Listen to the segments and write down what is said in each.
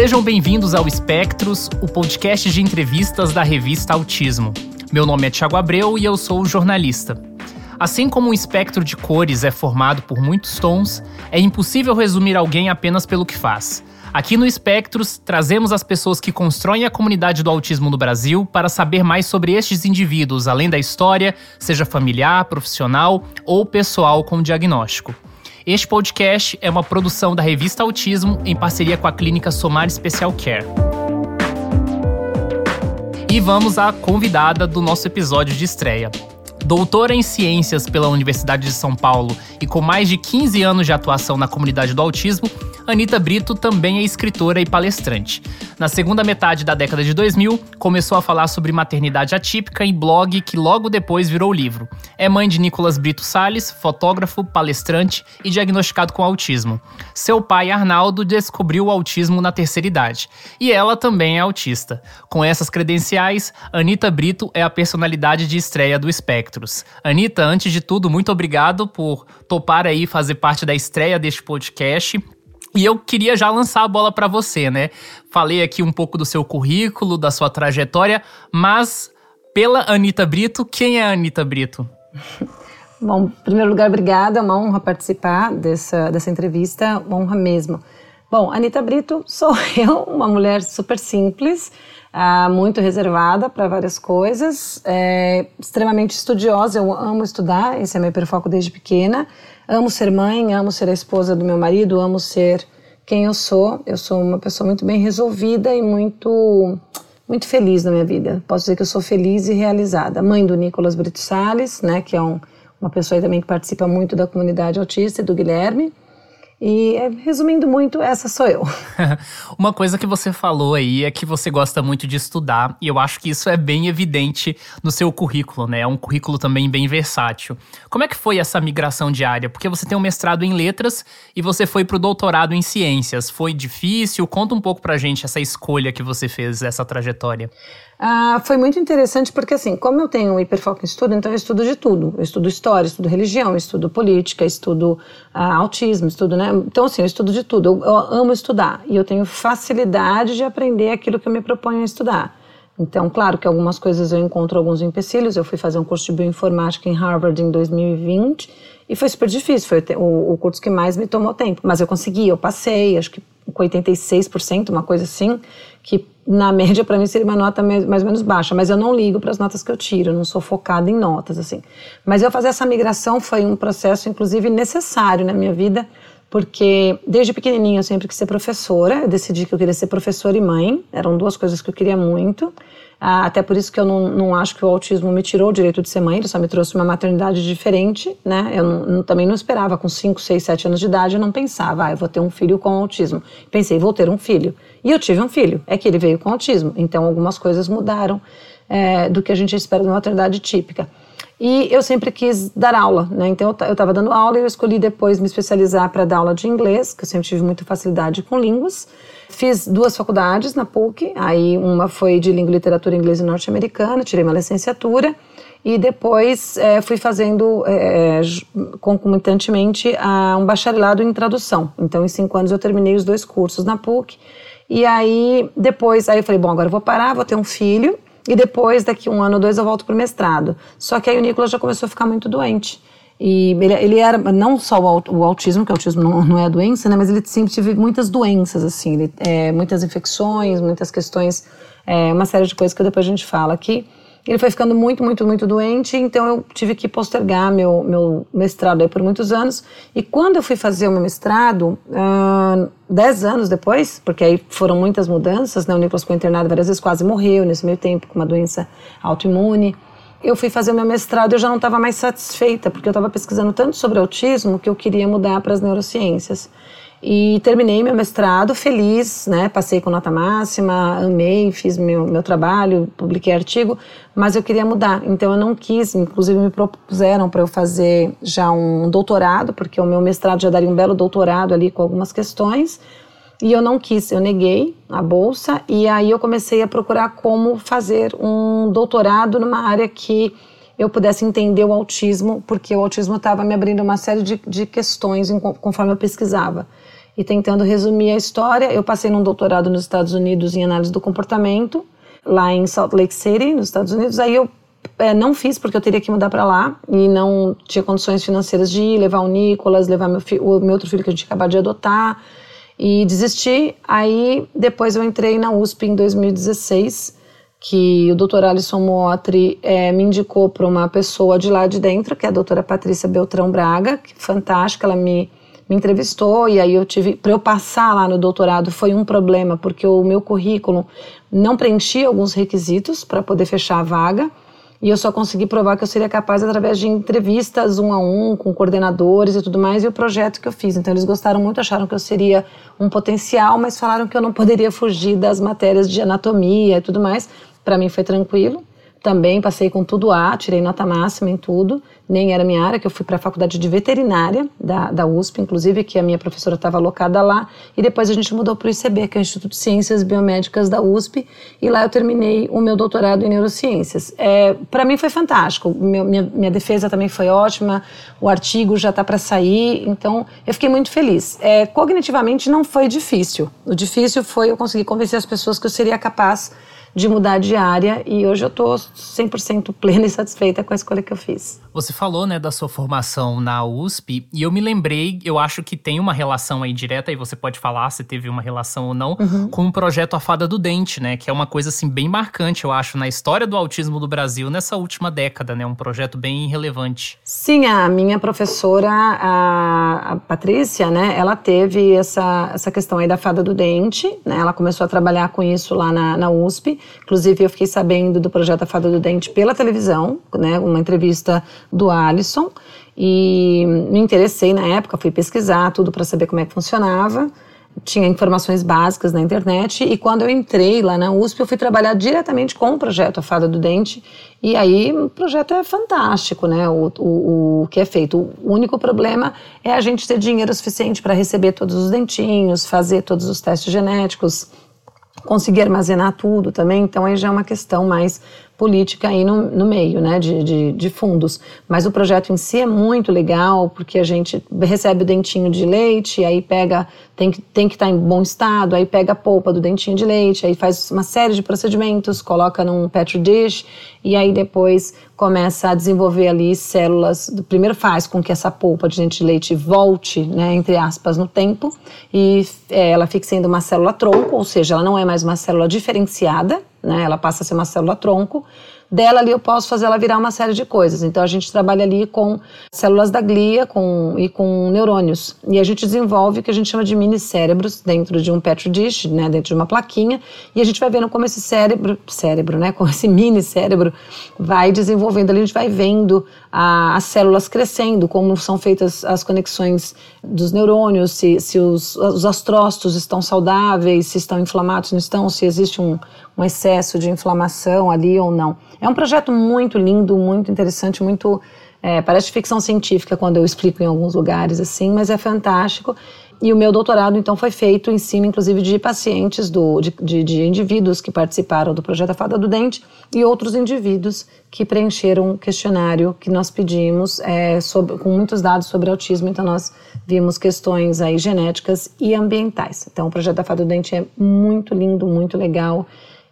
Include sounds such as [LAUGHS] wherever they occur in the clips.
Sejam bem-vindos ao Espectros, o podcast de entrevistas da revista Autismo. Meu nome é Tiago Abreu e eu sou jornalista. Assim como um espectro de cores é formado por muitos tons, é impossível resumir alguém apenas pelo que faz. Aqui no Espectros, trazemos as pessoas que constroem a comunidade do autismo no Brasil para saber mais sobre estes indivíduos, além da história, seja familiar, profissional ou pessoal com diagnóstico. Este podcast é uma produção da revista Autismo em parceria com a clínica Somar Special Care. E vamos à convidada do nosso episódio de estreia. Doutora em Ciências pela Universidade de São Paulo e com mais de 15 anos de atuação na comunidade do autismo, Anitta Brito também é escritora e palestrante. Na segunda metade da década de 2000, começou a falar sobre maternidade atípica em blog que logo depois virou livro. É mãe de Nicolas Brito Sales, fotógrafo, palestrante e diagnosticado com autismo. Seu pai, Arnaldo, descobriu o autismo na terceira idade. E ela também é autista. Com essas credenciais, Anitta Brito é a personalidade de estreia do Espectros. Anitta, antes de tudo, muito obrigado por topar aí fazer parte da estreia deste podcast e eu queria já lançar a bola para você, né? Falei aqui um pouco do seu currículo, da sua trajetória, mas pela Anitta Brito, quem é a Anitta Brito? [LAUGHS] Bom, em primeiro lugar, obrigada, é uma honra participar dessa, dessa entrevista, uma honra mesmo. Bom, Anitta Brito sou [LAUGHS] eu, uma mulher super simples, uh, muito reservada para várias coisas, é, extremamente estudiosa, eu amo estudar, esse é meu perfoco desde pequena. Amo ser mãe, amo ser a esposa do meu marido, amo ser quem eu sou. Eu sou uma pessoa muito bem resolvida e muito muito feliz na minha vida. Posso dizer que eu sou feliz e realizada. Mãe do Nicolas Brito Salles, né, que é um, uma pessoa também que participa muito da comunidade autista, e do Guilherme. E é, resumindo muito, essa sou eu. [LAUGHS] Uma coisa que você falou aí é que você gosta muito de estudar, e eu acho que isso é bem evidente no seu currículo, né? É um currículo também bem versátil. Como é que foi essa migração diária? Porque você tem um mestrado em letras e você foi pro doutorado em ciências. Foi difícil? Conta um pouco pra gente essa escolha que você fez, essa trajetória. Ah, foi muito interessante porque, assim, como eu tenho um hiperfoco em estudo, então eu estudo de tudo. Eu estudo história, estudo religião, estudo política, estudo ah, autismo, estudo, né? Então, assim, eu estudo de tudo. Eu, eu, amo estudar e eu tenho facilidade de aprender aquilo que eu me proponho a estudar. Então, claro que algumas coisas eu encontro alguns empecilhos. Eu fui fazer um curso de bioinformática em Harvard em 2020 e foi super difícil. Foi o, o curso que mais me tomou tempo. Mas eu consegui, eu passei, acho que com 86%, uma coisa assim, que na média para mim seria uma nota mais, mais, ou menos baixa, mas eu não ligo para as notas que eu tiro, não sou focada em notas assim. Mas eu fazer essa migração foi um processo inclusive necessário na minha vida, porque desde pequenininha eu sempre quis ser professora, eu decidi que eu queria ser professora e mãe, eram duas coisas que eu queria muito. Ah, até por isso que eu não, não acho que o autismo me tirou o direito de ser mãe, ele só me trouxe uma maternidade diferente, né? Eu não, também não esperava, com 5, 6, 7 anos de idade, eu não pensava, ah, eu vou ter um filho com autismo. Pensei, vou ter um filho. E eu tive um filho, é que ele veio com autismo. Então algumas coisas mudaram é, do que a gente espera de uma maternidade típica. E eu sempre quis dar aula, né? Então eu estava dando aula e eu escolhi depois me especializar para dar aula de inglês, que eu sempre tive muita facilidade com línguas. Fiz duas faculdades na PUC, aí uma foi de língua e literatura inglesa norte-americana, tirei uma licenciatura e depois é, fui fazendo é, concomitantemente a um bacharelado em tradução. Então, em cinco anos eu terminei os dois cursos na PUC. E aí, depois, aí eu falei, bom, agora eu vou parar, vou ter um filho e depois, daqui um ano ou dois, eu volto para o mestrado. Só que aí o Nicolas já começou a ficar muito doente. E ele, ele era não só o, autismo, que o autismo não, não é a doença, né? Mas ele sempre teve muitas doenças, assim, ele, é, muitas infecções, muitas questões, é, uma série de coisas que depois a gente fala aqui. Ele foi ficando muito, muito, muito doente, então eu tive que postergar meu, meu mestrado aí por muitos anos. E quando eu fui fazer o meu mestrado, uh, dez anos depois, porque aí foram muitas mudanças, né? O Nicolas foi internado várias vezes, quase morreu nesse meio tempo com uma doença autoimune. Eu fui fazer o meu mestrado eu já não estava mais satisfeita, porque eu estava pesquisando tanto sobre autismo que eu queria mudar para as neurociências. E terminei meu mestrado feliz, né? Passei com nota máxima, amei, fiz meu, meu trabalho, publiquei artigo, mas eu queria mudar. Então eu não quis, inclusive me propuseram para eu fazer já um doutorado, porque o meu mestrado já daria um belo doutorado ali com algumas questões. E eu não quis, eu neguei a bolsa e aí eu comecei a procurar como fazer um doutorado numa área que eu pudesse entender o autismo, porque o autismo estava me abrindo uma série de, de questões em, conforme eu pesquisava. E tentando resumir a história. Eu passei num doutorado nos Estados Unidos em análise do comportamento, lá em Salt Lake City, nos Estados Unidos. Aí eu é, não fiz porque eu teria que mudar para lá e não tinha condições financeiras de ir, levar o Nicolas, levar meu o meu outro filho que a gente acabou de adotar e desisti. Aí depois eu entrei na USP em 2016 que o doutor Alisson Motri é, me indicou para uma pessoa de lá de dentro, que é a doutora Patrícia Beltrão Braga, que fantástica, ela me, me entrevistou e aí eu tive, para eu passar lá no doutorado foi um problema, porque o meu currículo não preenchia alguns requisitos para poder fechar a vaga, e eu só consegui provar que eu seria capaz através de entrevistas um a um com coordenadores e tudo mais e o projeto que eu fiz. Então eles gostaram muito, acharam que eu seria um potencial, mas falaram que eu não poderia fugir das matérias de anatomia e tudo mais. Para mim foi tranquilo. Também passei com tudo A, tirei nota máxima em tudo, nem era minha área, que eu fui para a faculdade de veterinária da, da USP, inclusive, que a minha professora estava alocada lá, e depois a gente mudou para o ICB, que é o Instituto de Ciências Biomédicas da USP, e lá eu terminei o meu doutorado em neurociências. É, para mim foi fantástico, meu, minha, minha defesa também foi ótima, o artigo já está para sair, então eu fiquei muito feliz. É, cognitivamente não foi difícil, o difícil foi eu conseguir convencer as pessoas que eu seria capaz de mudar de área e hoje eu estou 100% plena e satisfeita com a escolha que eu fiz. Você falou, né, da sua formação na USP e eu me lembrei, eu acho que tem uma relação aí direta e você pode falar se teve uma relação ou não uhum. com o projeto A Fada do Dente, né, que é uma coisa assim bem marcante, eu acho, na história do autismo do Brasil nessa última década, né, um projeto bem relevante. Sim, a minha professora, a, a Patrícia, né, ela teve essa, essa questão aí da Fada do Dente, né, ela começou a trabalhar com isso lá na, na USP Inclusive, eu fiquei sabendo do projeto A Fada do Dente pela televisão, né, uma entrevista do Alisson, e me interessei na época, fui pesquisar tudo para saber como é que funcionava. Tinha informações básicas na internet e quando eu entrei lá na USP, eu fui trabalhar diretamente com o projeto A Fada do Dente. E aí o projeto é fantástico, né? O, o, o que é feito. O único problema é a gente ter dinheiro suficiente para receber todos os dentinhos, fazer todos os testes genéticos, conseguir armazenar tudo também, então aí já é uma questão mais política aí no, no meio, né, de, de, de, fundos. Mas o projeto em si é muito legal, porque a gente recebe o dentinho de leite, aí pega, tem que tem que estar tá em bom estado, aí pega a polpa do dentinho de leite, aí faz uma série de procedimentos, coloca num petri dish, e aí depois começa a desenvolver ali células, primeiro faz com que essa polpa de dente de leite volte, né, entre aspas, no tempo, e é, ela fique sendo uma célula tronco, ou seja, ela não é mais uma célula diferenciada, né? Ela passa a ser uma célula tronco dela ali eu posso fazer ela virar uma série de coisas. Então a gente trabalha ali com células da glia com, e com neurônios. E a gente desenvolve o que a gente chama de mini cérebros dentro de um petri dish, né, dentro de uma plaquinha, e a gente vai vendo como esse cérebro, cérebro, né, como esse mini cérebro vai desenvolvendo ali, a gente vai vendo a, as células crescendo, como são feitas as conexões dos neurônios, se, se os, os astrócitos estão saudáveis, se estão inflamados, não estão, se existe um, um excesso de inflamação ali ou não. É um projeto muito lindo, muito interessante, muito. É, parece ficção científica quando eu explico em alguns lugares assim, mas é fantástico. E o meu doutorado, então, foi feito em cima, inclusive, de pacientes, do, de, de, de indivíduos que participaram do projeto A Fada do Dente e outros indivíduos que preencheram um questionário que nós pedimos é, sobre, com muitos dados sobre autismo. Então, nós vimos questões aí genéticas e ambientais. Então, o projeto A Fada do Dente é muito lindo, muito legal.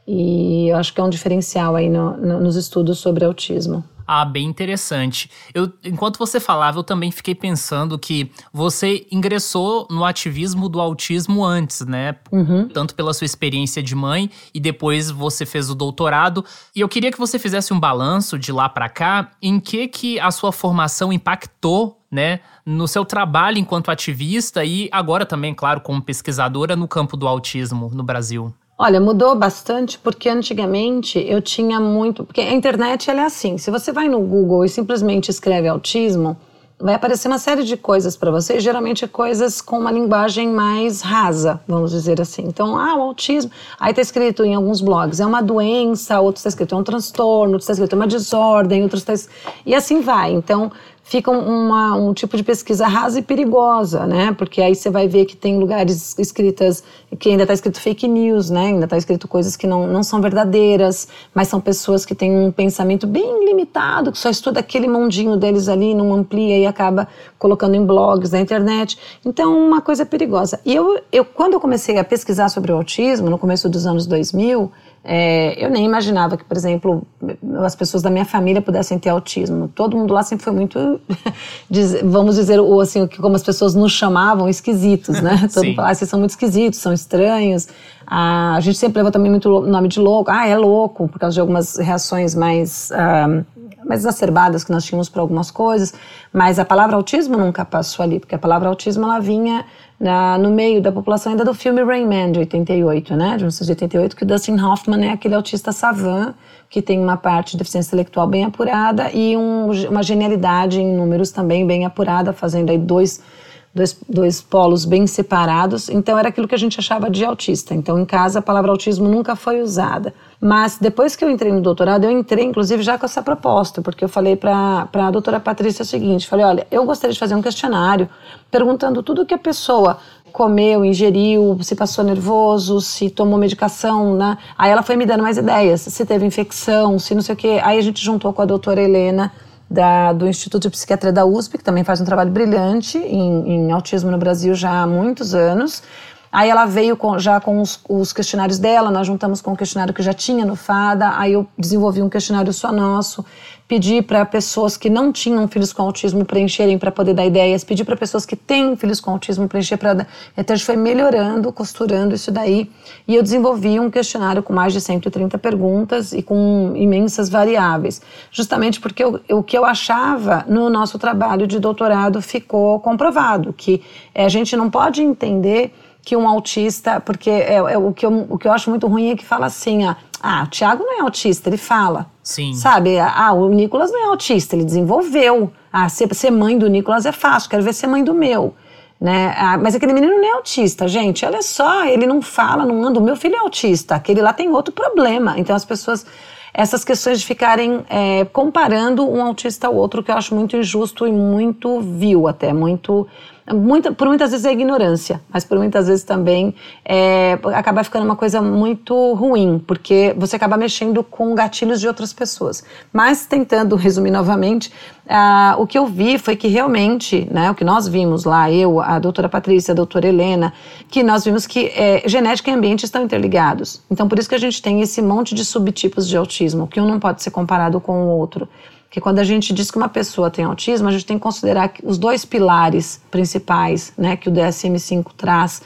E eu acho que é um diferencial aí no, no, nos estudos sobre autismo. Ah, bem interessante. Eu, enquanto você falava, eu também fiquei pensando que você ingressou no ativismo do autismo antes, né? Uhum. Tanto pela sua experiência de mãe e depois você fez o doutorado. E eu queria que você fizesse um balanço de lá para cá, em que que a sua formação impactou, né, no seu trabalho enquanto ativista e agora também, claro, como pesquisadora no campo do autismo no Brasil. Olha, mudou bastante porque antigamente eu tinha muito. Porque a internet ela é assim: se você vai no Google e simplesmente escreve autismo, vai aparecer uma série de coisas para você, geralmente é coisas com uma linguagem mais rasa, vamos dizer assim. Então, ah, o autismo. Aí está escrito em alguns blogs: é uma doença, outro está escrito é um transtorno, outro está escrito é uma desordem, outro está. E assim vai. Então, fica uma, um tipo de pesquisa rasa e perigosa, né? Porque aí você vai ver que tem lugares escritas que ainda está escrito fake news, né? Ainda está escrito coisas que não, não são verdadeiras, mas são pessoas que têm um pensamento bem limitado, que só estuda aquele mundinho deles ali, não amplia e acaba colocando em blogs na internet. Então, uma coisa perigosa. E eu, eu quando eu comecei a pesquisar sobre o autismo, no começo dos anos 2000, é, eu nem imaginava que, por exemplo, as pessoas da minha família pudessem ter autismo. Todo mundo lá sempre foi muito, [LAUGHS] vamos dizer, ou assim, como as pessoas nos chamavam, esquisitos, né? [LAUGHS] Todo mundo ah, vocês são muito esquisitos, são estranhos. Ah, a gente sempre levou também muito nome de louco. Ah, é louco, por causa de algumas reações mais, ah, mais exacerbadas que nós tínhamos para algumas coisas. Mas a palavra autismo nunca passou ali, porque a palavra autismo ela vinha na, no meio da população ainda do filme Rain Man, de 88, né? De 1988, que o Dustin Hoffman é aquele autista savant que tem uma parte de deficiência intelectual bem apurada e um, uma genialidade em números também bem apurada, fazendo aí dois, dois, dois polos bem separados. Então era aquilo que a gente achava de autista. Então em casa a palavra autismo nunca foi usada. Mas depois que eu entrei no doutorado, eu entrei inclusive já com essa proposta, porque eu falei para a doutora Patrícia o seguinte: falei, olha, eu gostaria de fazer um questionário perguntando tudo que a pessoa comeu, ingeriu, se passou nervoso, se tomou medicação, né? Aí ela foi me dando mais ideias, se teve infecção, se não sei o quê. Aí a gente juntou com a doutora Helena. Da, do Instituto de Psiquiatria da USP, que também faz um trabalho brilhante em, em autismo no Brasil já há muitos anos. Aí ela veio com, já com os, os, questionários dela, nós juntamos com o questionário que já tinha no FADA, aí eu desenvolvi um questionário só nosso, pedi para pessoas que não tinham filhos com autismo preencherem para poder dar ideias, pedi para pessoas que têm filhos com autismo preencher para então a gente foi melhorando, costurando isso daí, e eu desenvolvi um questionário com mais de 130 perguntas e com imensas variáveis, justamente porque eu, o que eu achava no nosso trabalho de doutorado ficou comprovado, que é, a gente não pode entender que um autista, porque é, é, o, que eu, o que eu acho muito ruim é que fala assim, ah, ah, o Tiago não é autista, ele fala. Sim. Sabe? Ah, o Nicolas não é autista, ele desenvolveu. Ah, ser, ser mãe do Nicolas é fácil, quero ver ser mãe do meu. Né? Ah, mas aquele menino não é autista, gente. Olha só, ele não fala, não anda. O meu filho é autista, aquele lá tem outro problema. Então as pessoas essas questões de ficarem é, comparando um autista ao outro, que eu acho muito injusto e muito vil até, muito Muita, por muitas vezes é ignorância, mas por muitas vezes também é, acaba ficando uma coisa muito ruim, porque você acaba mexendo com gatilhos de outras pessoas. Mas tentando resumir novamente, ah, o que eu vi foi que realmente, né, o que nós vimos lá, eu, a doutora Patrícia, a doutora Helena, que nós vimos que é, genética e ambiente estão interligados. Então, por isso que a gente tem esse monte de subtipos de autismo, que um não pode ser comparado com o outro que quando a gente diz que uma pessoa tem autismo, a gente tem que considerar os dois pilares principais né, que o DSM-5 traz,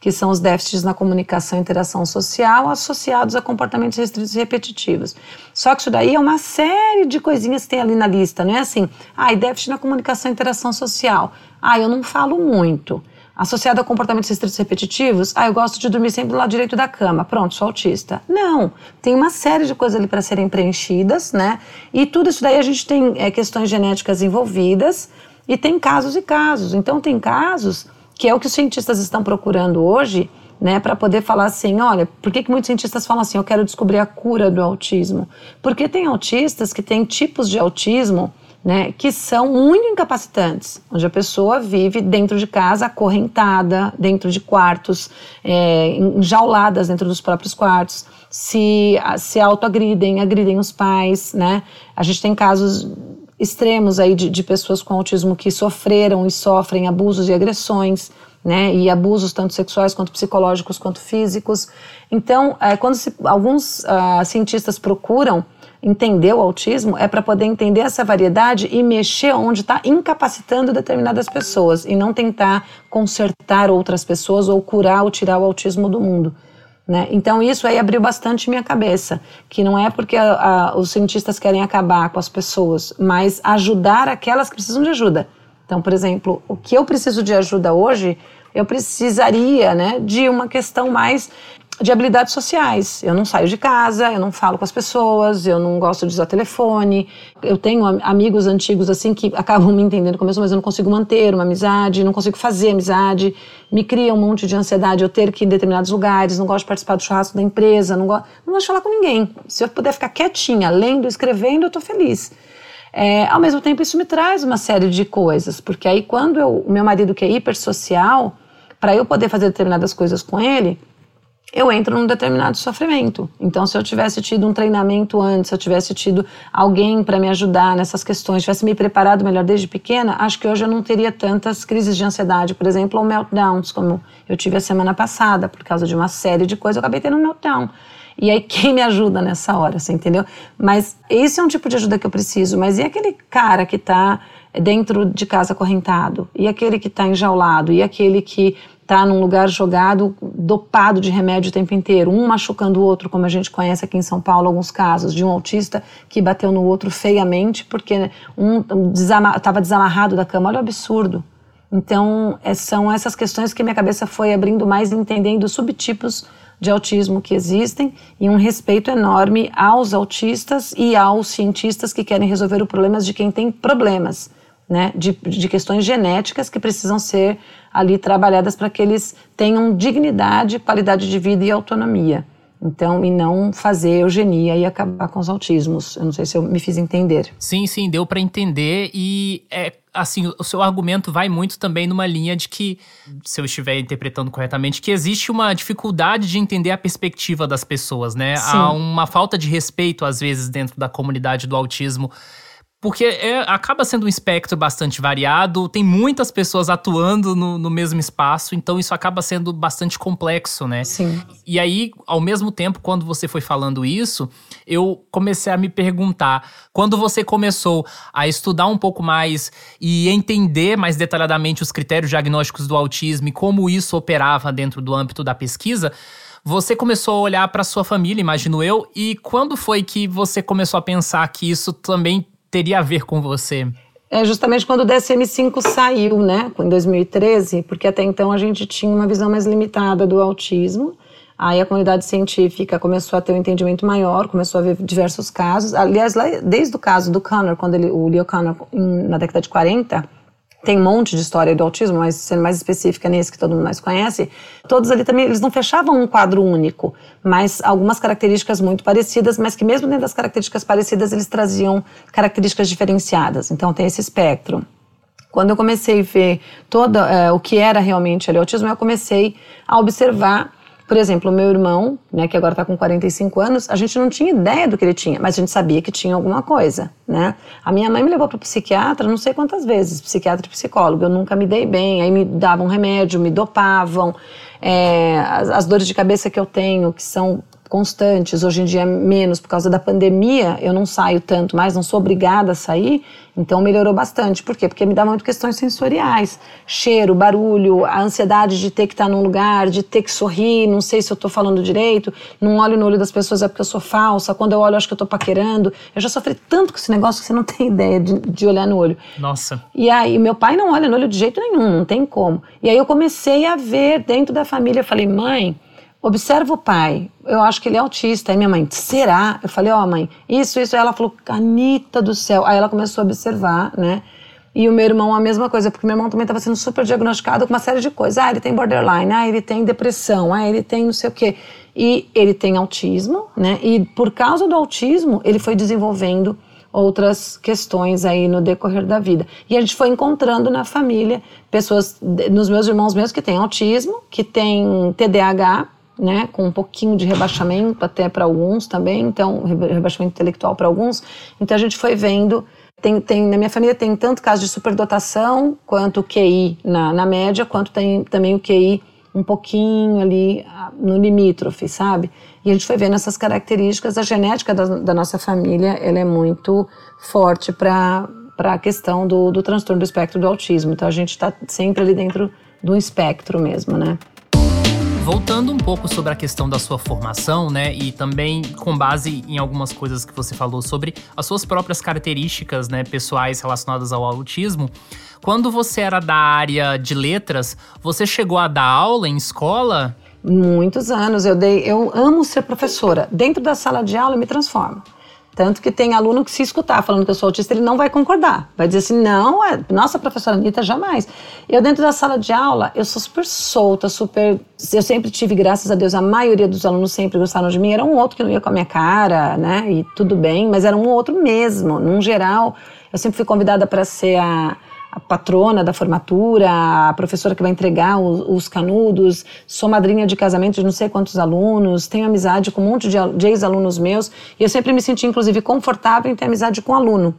que são os déficits na comunicação e interação social associados a comportamentos restritos e repetitivos. Só que isso daí é uma série de coisinhas que tem ali na lista, não é assim, ah, e déficit na comunicação e interação social. Ah, eu não falo muito associado a comportamentos restritos repetitivos, ah, eu gosto de dormir sempre do lado direito da cama, pronto, sou autista. Não, tem uma série de coisas ali para serem preenchidas, né? E tudo isso daí a gente tem é, questões genéticas envolvidas e tem casos e casos. Então, tem casos que é o que os cientistas estão procurando hoje, né, para poder falar assim, olha, por que, que muitos cientistas falam assim, eu quero descobrir a cura do autismo? Porque tem autistas que têm tipos de autismo né, que são muito incapacitantes, onde a pessoa vive dentro de casa, acorrentada, dentro de quartos, é, enjauladas dentro dos próprios quartos, se, se autoagridem, agridem os pais, né? A gente tem casos extremos aí de, de pessoas com autismo que sofreram e sofrem abusos e agressões, né, e abusos tanto sexuais quanto psicológicos quanto físicos. Então, é, quando se, alguns uh, cientistas procuram entender o autismo é para poder entender essa variedade e mexer onde está incapacitando determinadas pessoas e não tentar consertar outras pessoas ou curar ou tirar o autismo do mundo. Né? Então isso aí abriu bastante minha cabeça, que não é porque a, a, os cientistas querem acabar com as pessoas, mas ajudar aquelas que precisam de ajuda. Então, por exemplo, o que eu preciso de ajuda hoje, eu precisaria né, de uma questão mais de habilidades sociais. Eu não saio de casa, eu não falo com as pessoas, eu não gosto de usar telefone. Eu tenho amigos antigos assim que acabam me entendendo começo, mas eu não consigo manter uma amizade, não consigo fazer amizade. Me cria um monte de ansiedade eu ter que ir em determinados lugares, não gosto de participar do churrasco da empresa, não gosto, não gosto de falar com ninguém. Se eu puder ficar quietinha, lendo, escrevendo, eu estou feliz. É, ao mesmo tempo, isso me traz uma série de coisas, porque aí quando o meu marido que é hipersocial, para eu poder fazer determinadas coisas com ele, eu entro num determinado sofrimento. Então, se eu tivesse tido um treinamento antes, se eu tivesse tido alguém para me ajudar nessas questões, tivesse me preparado melhor desde pequena, acho que hoje eu não teria tantas crises de ansiedade, por exemplo, ou meltdowns, como eu tive a semana passada, por causa de uma série de coisas, eu acabei tendo um meltdown. E aí, [LAUGHS] quem me ajuda nessa hora, você entendeu? Mas esse é um tipo de ajuda que eu preciso. Mas e aquele cara que está dentro de casa acorrentado? E aquele que está enjaulado? E aquele que está num lugar jogado, dopado de remédio o tempo inteiro, um machucando o outro, como a gente conhece aqui em São Paulo, alguns casos, de um autista que bateu no outro feiamente porque um estava desamarrado da cama. Olha o absurdo. Então, é, são essas questões que minha cabeça foi abrindo mais, entendendo subtipos de autismo que existem e um respeito enorme aos autistas e aos cientistas que querem resolver os problemas de quem tem problemas né, de, de questões genéticas que precisam ser ali trabalhadas para que eles tenham dignidade, qualidade de vida e autonomia. Então, e não fazer eugenia e acabar com os autismos. Eu não sei se eu me fiz entender. Sim, sim, deu para entender e é assim, o seu argumento vai muito também numa linha de que, se eu estiver interpretando corretamente, que existe uma dificuldade de entender a perspectiva das pessoas, né? Sim. Há uma falta de respeito às vezes dentro da comunidade do autismo porque é, acaba sendo um espectro bastante variado, tem muitas pessoas atuando no, no, mesmo espaço, então isso acaba sendo bastante complexo, né? Sim. E aí, ao mesmo tempo, quando você foi falando isso, eu comecei a me perguntar: quando você começou a estudar um pouco mais e entender mais detalhadamente os critérios diagnósticos do autismo e como isso operava dentro do âmbito da pesquisa, você começou a olhar para sua família, imagino eu, e quando foi que você começou a pensar que isso também teria a ver com você? É justamente quando o DSM-5 saiu, né, em 2013, porque até então a gente tinha uma visão mais limitada do autismo. Aí a comunidade científica começou a ter um entendimento maior, começou a ver diversos casos. Aliás, desde o caso do Connor, quando ele, o Leo Connor, na década de 40, tem um monte de história do autismo, mas sendo mais específica nesse que todo mundo mais conhece, todos ali também, eles não fechavam um quadro único, mas algumas características muito parecidas, mas que mesmo dentro das características parecidas, eles traziam características diferenciadas. Então tem esse espectro. Quando eu comecei a ver todo é, o que era realmente ali, autismo, eu comecei a observar por exemplo, meu irmão, né, que agora está com 45 anos, a gente não tinha ideia do que ele tinha, mas a gente sabia que tinha alguma coisa, né? A minha mãe me levou para psiquiatra não sei quantas vezes, psiquiatra e psicólogo, eu nunca me dei bem, aí me davam remédio, me dopavam, é, as, as dores de cabeça que eu tenho, que são constantes, hoje em dia menos por causa da pandemia, eu não saio tanto mais, não sou obrigada a sair, então melhorou bastante. Por quê? Porque me dá muito questões sensoriais, cheiro, barulho, a ansiedade de ter que estar num lugar, de ter que sorrir, não sei se eu estou falando direito, não olho no olho das pessoas é porque eu sou falsa, quando eu olho eu acho que eu estou paquerando. Eu já sofri tanto com esse negócio que você não tem [LAUGHS] ideia de, de olhar no olho. Nossa. E aí, meu pai não olha no olho de jeito nenhum, não tem como. E aí eu comecei a ver dentro da família, eu falei, mãe, Observa o pai, eu acho que ele é autista. Aí minha mãe, será? Eu falei, ó, oh, mãe, isso, isso. Aí ela falou, Anitta do céu. Aí ela começou a observar, né? E o meu irmão a mesma coisa, porque meu irmão também estava sendo super diagnosticado com uma série de coisas. Ah, ele tem borderline, ah, ele tem depressão, ah, ele tem não sei o quê. E ele tem autismo, né? E por causa do autismo, ele foi desenvolvendo outras questões aí no decorrer da vida. E a gente foi encontrando na família pessoas, nos meus irmãos mesmo, que têm autismo, que têm TDAH, né, com um pouquinho de rebaixamento até para alguns também, então rebaixamento intelectual para alguns. Então a gente foi vendo tem, tem, na minha família tem tanto caso de superdotação quanto o QI na, na média, quanto tem também o QI um pouquinho ali ah, no limítrofe, sabe? E a gente foi vendo essas características. A genética da, da nossa família ela é muito forte para a questão do, do transtorno do espectro do autismo. Então a gente está sempre ali dentro do espectro mesmo, né? Voltando um pouco sobre a questão da sua formação, né, e também com base em algumas coisas que você falou sobre as suas próprias características, né, pessoais relacionadas ao autismo, quando você era da área de letras, você chegou a dar aula em escola? Muitos anos. Eu dei, eu amo ser professora. Dentro da sala de aula eu me transformo. Tanto que tem aluno que se escutar falando que eu sou autista, ele não vai concordar. Vai dizer assim, não, é, nossa, professora Anitta, jamais. Eu dentro da sala de aula, eu sou super solta, super... Eu sempre tive, graças a Deus, a maioria dos alunos sempre gostaram de mim. Era um outro que não ia com a minha cara, né, e tudo bem, mas era um outro mesmo. Num geral, Eu sempre fui convidada para ser a, a, patrona da formatura, a professora que vai entregar os, os, canudos, sou madrinha de casamento de não sei quantos alunos, tenho amizade com um monte de, de ex-alunos meus, e eu sempre me senti, inclusive, confortável em ter amizade com aluno.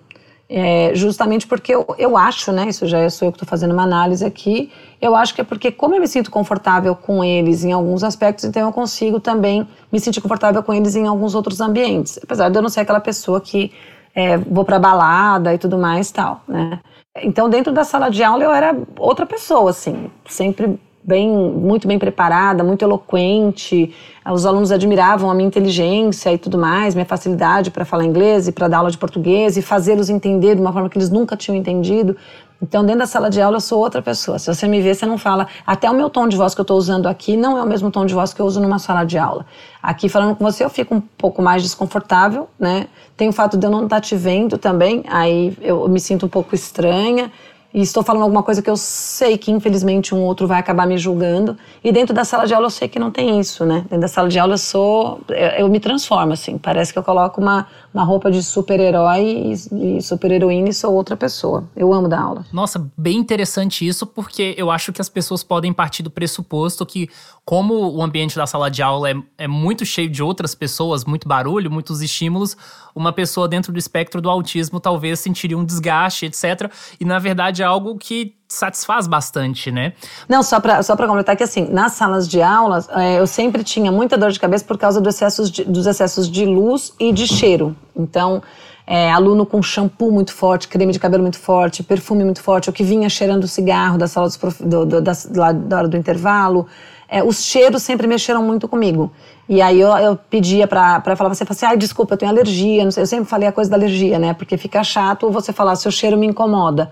É, justamente porque eu, eu acho, né, isso já sou eu que estou fazendo uma análise aqui, eu acho que é porque como eu me sinto confortável com eles em alguns aspectos, então eu consigo também me sentir confortável com eles em alguns outros ambientes, apesar de eu não ser aquela pessoa que é, vou para balada e tudo mais tal, né. Então dentro da sala de aula eu era outra pessoa, assim, sempre bem, muito bem preparada, muito eloquente. Os alunos admiravam a minha inteligência e tudo mais, minha facilidade para falar inglês e para dar aula de português e fazê-los entender de uma forma que eles nunca tinham entendido. Então, dentro da sala de aula, eu sou outra pessoa. Se você me vê, você não fala. Até o meu tom de voz que eu estou usando aqui não é o mesmo tom de voz que eu uso numa sala de aula. Aqui, falando com você, eu fico um pouco mais desconfortável, né? Tem o fato de eu não estar tá te vendo também, aí eu me sinto um pouco estranha e estou falando alguma coisa que eu sei que infelizmente um outro vai acabar me julgando. E dentro da sala de aula eu sei que não tem isso, né? Dentro da sala de aula eu sou. Eu, eu me transformo, assim. Parece que eu coloco uma, uma roupa de super-herói e, e super-heroína e sou outra pessoa. Eu amo dar aula. Nossa, bem interessante isso, porque eu acho que as pessoas podem partir do pressuposto que, como o ambiente da sala de aula é, é muito cheio de outras pessoas, muito barulho, muitos estímulos, uma pessoa dentro do espectro do autismo talvez sentiria um desgaste, etc. E na verdade é algo que satisfaz bastante, né? Não, só para só completar que assim, nas salas de aulas, é, eu sempre tinha muita dor de cabeça por causa do excessos de, dos excessos de luz e de cheiro. Então, é, aluno com shampoo muito forte, creme de cabelo muito forte, perfume muito forte, o que vinha cheirando cigarro da sala prof, do, do, da, da hora do intervalo. É, os cheiros sempre mexeram muito comigo. E aí eu, eu pedia pra, pra falar, você fala assim, ai, desculpa, eu tenho alergia, não sei, eu sempre falei a coisa da alergia, né? Porque fica chato você falar, seu cheiro me incomoda.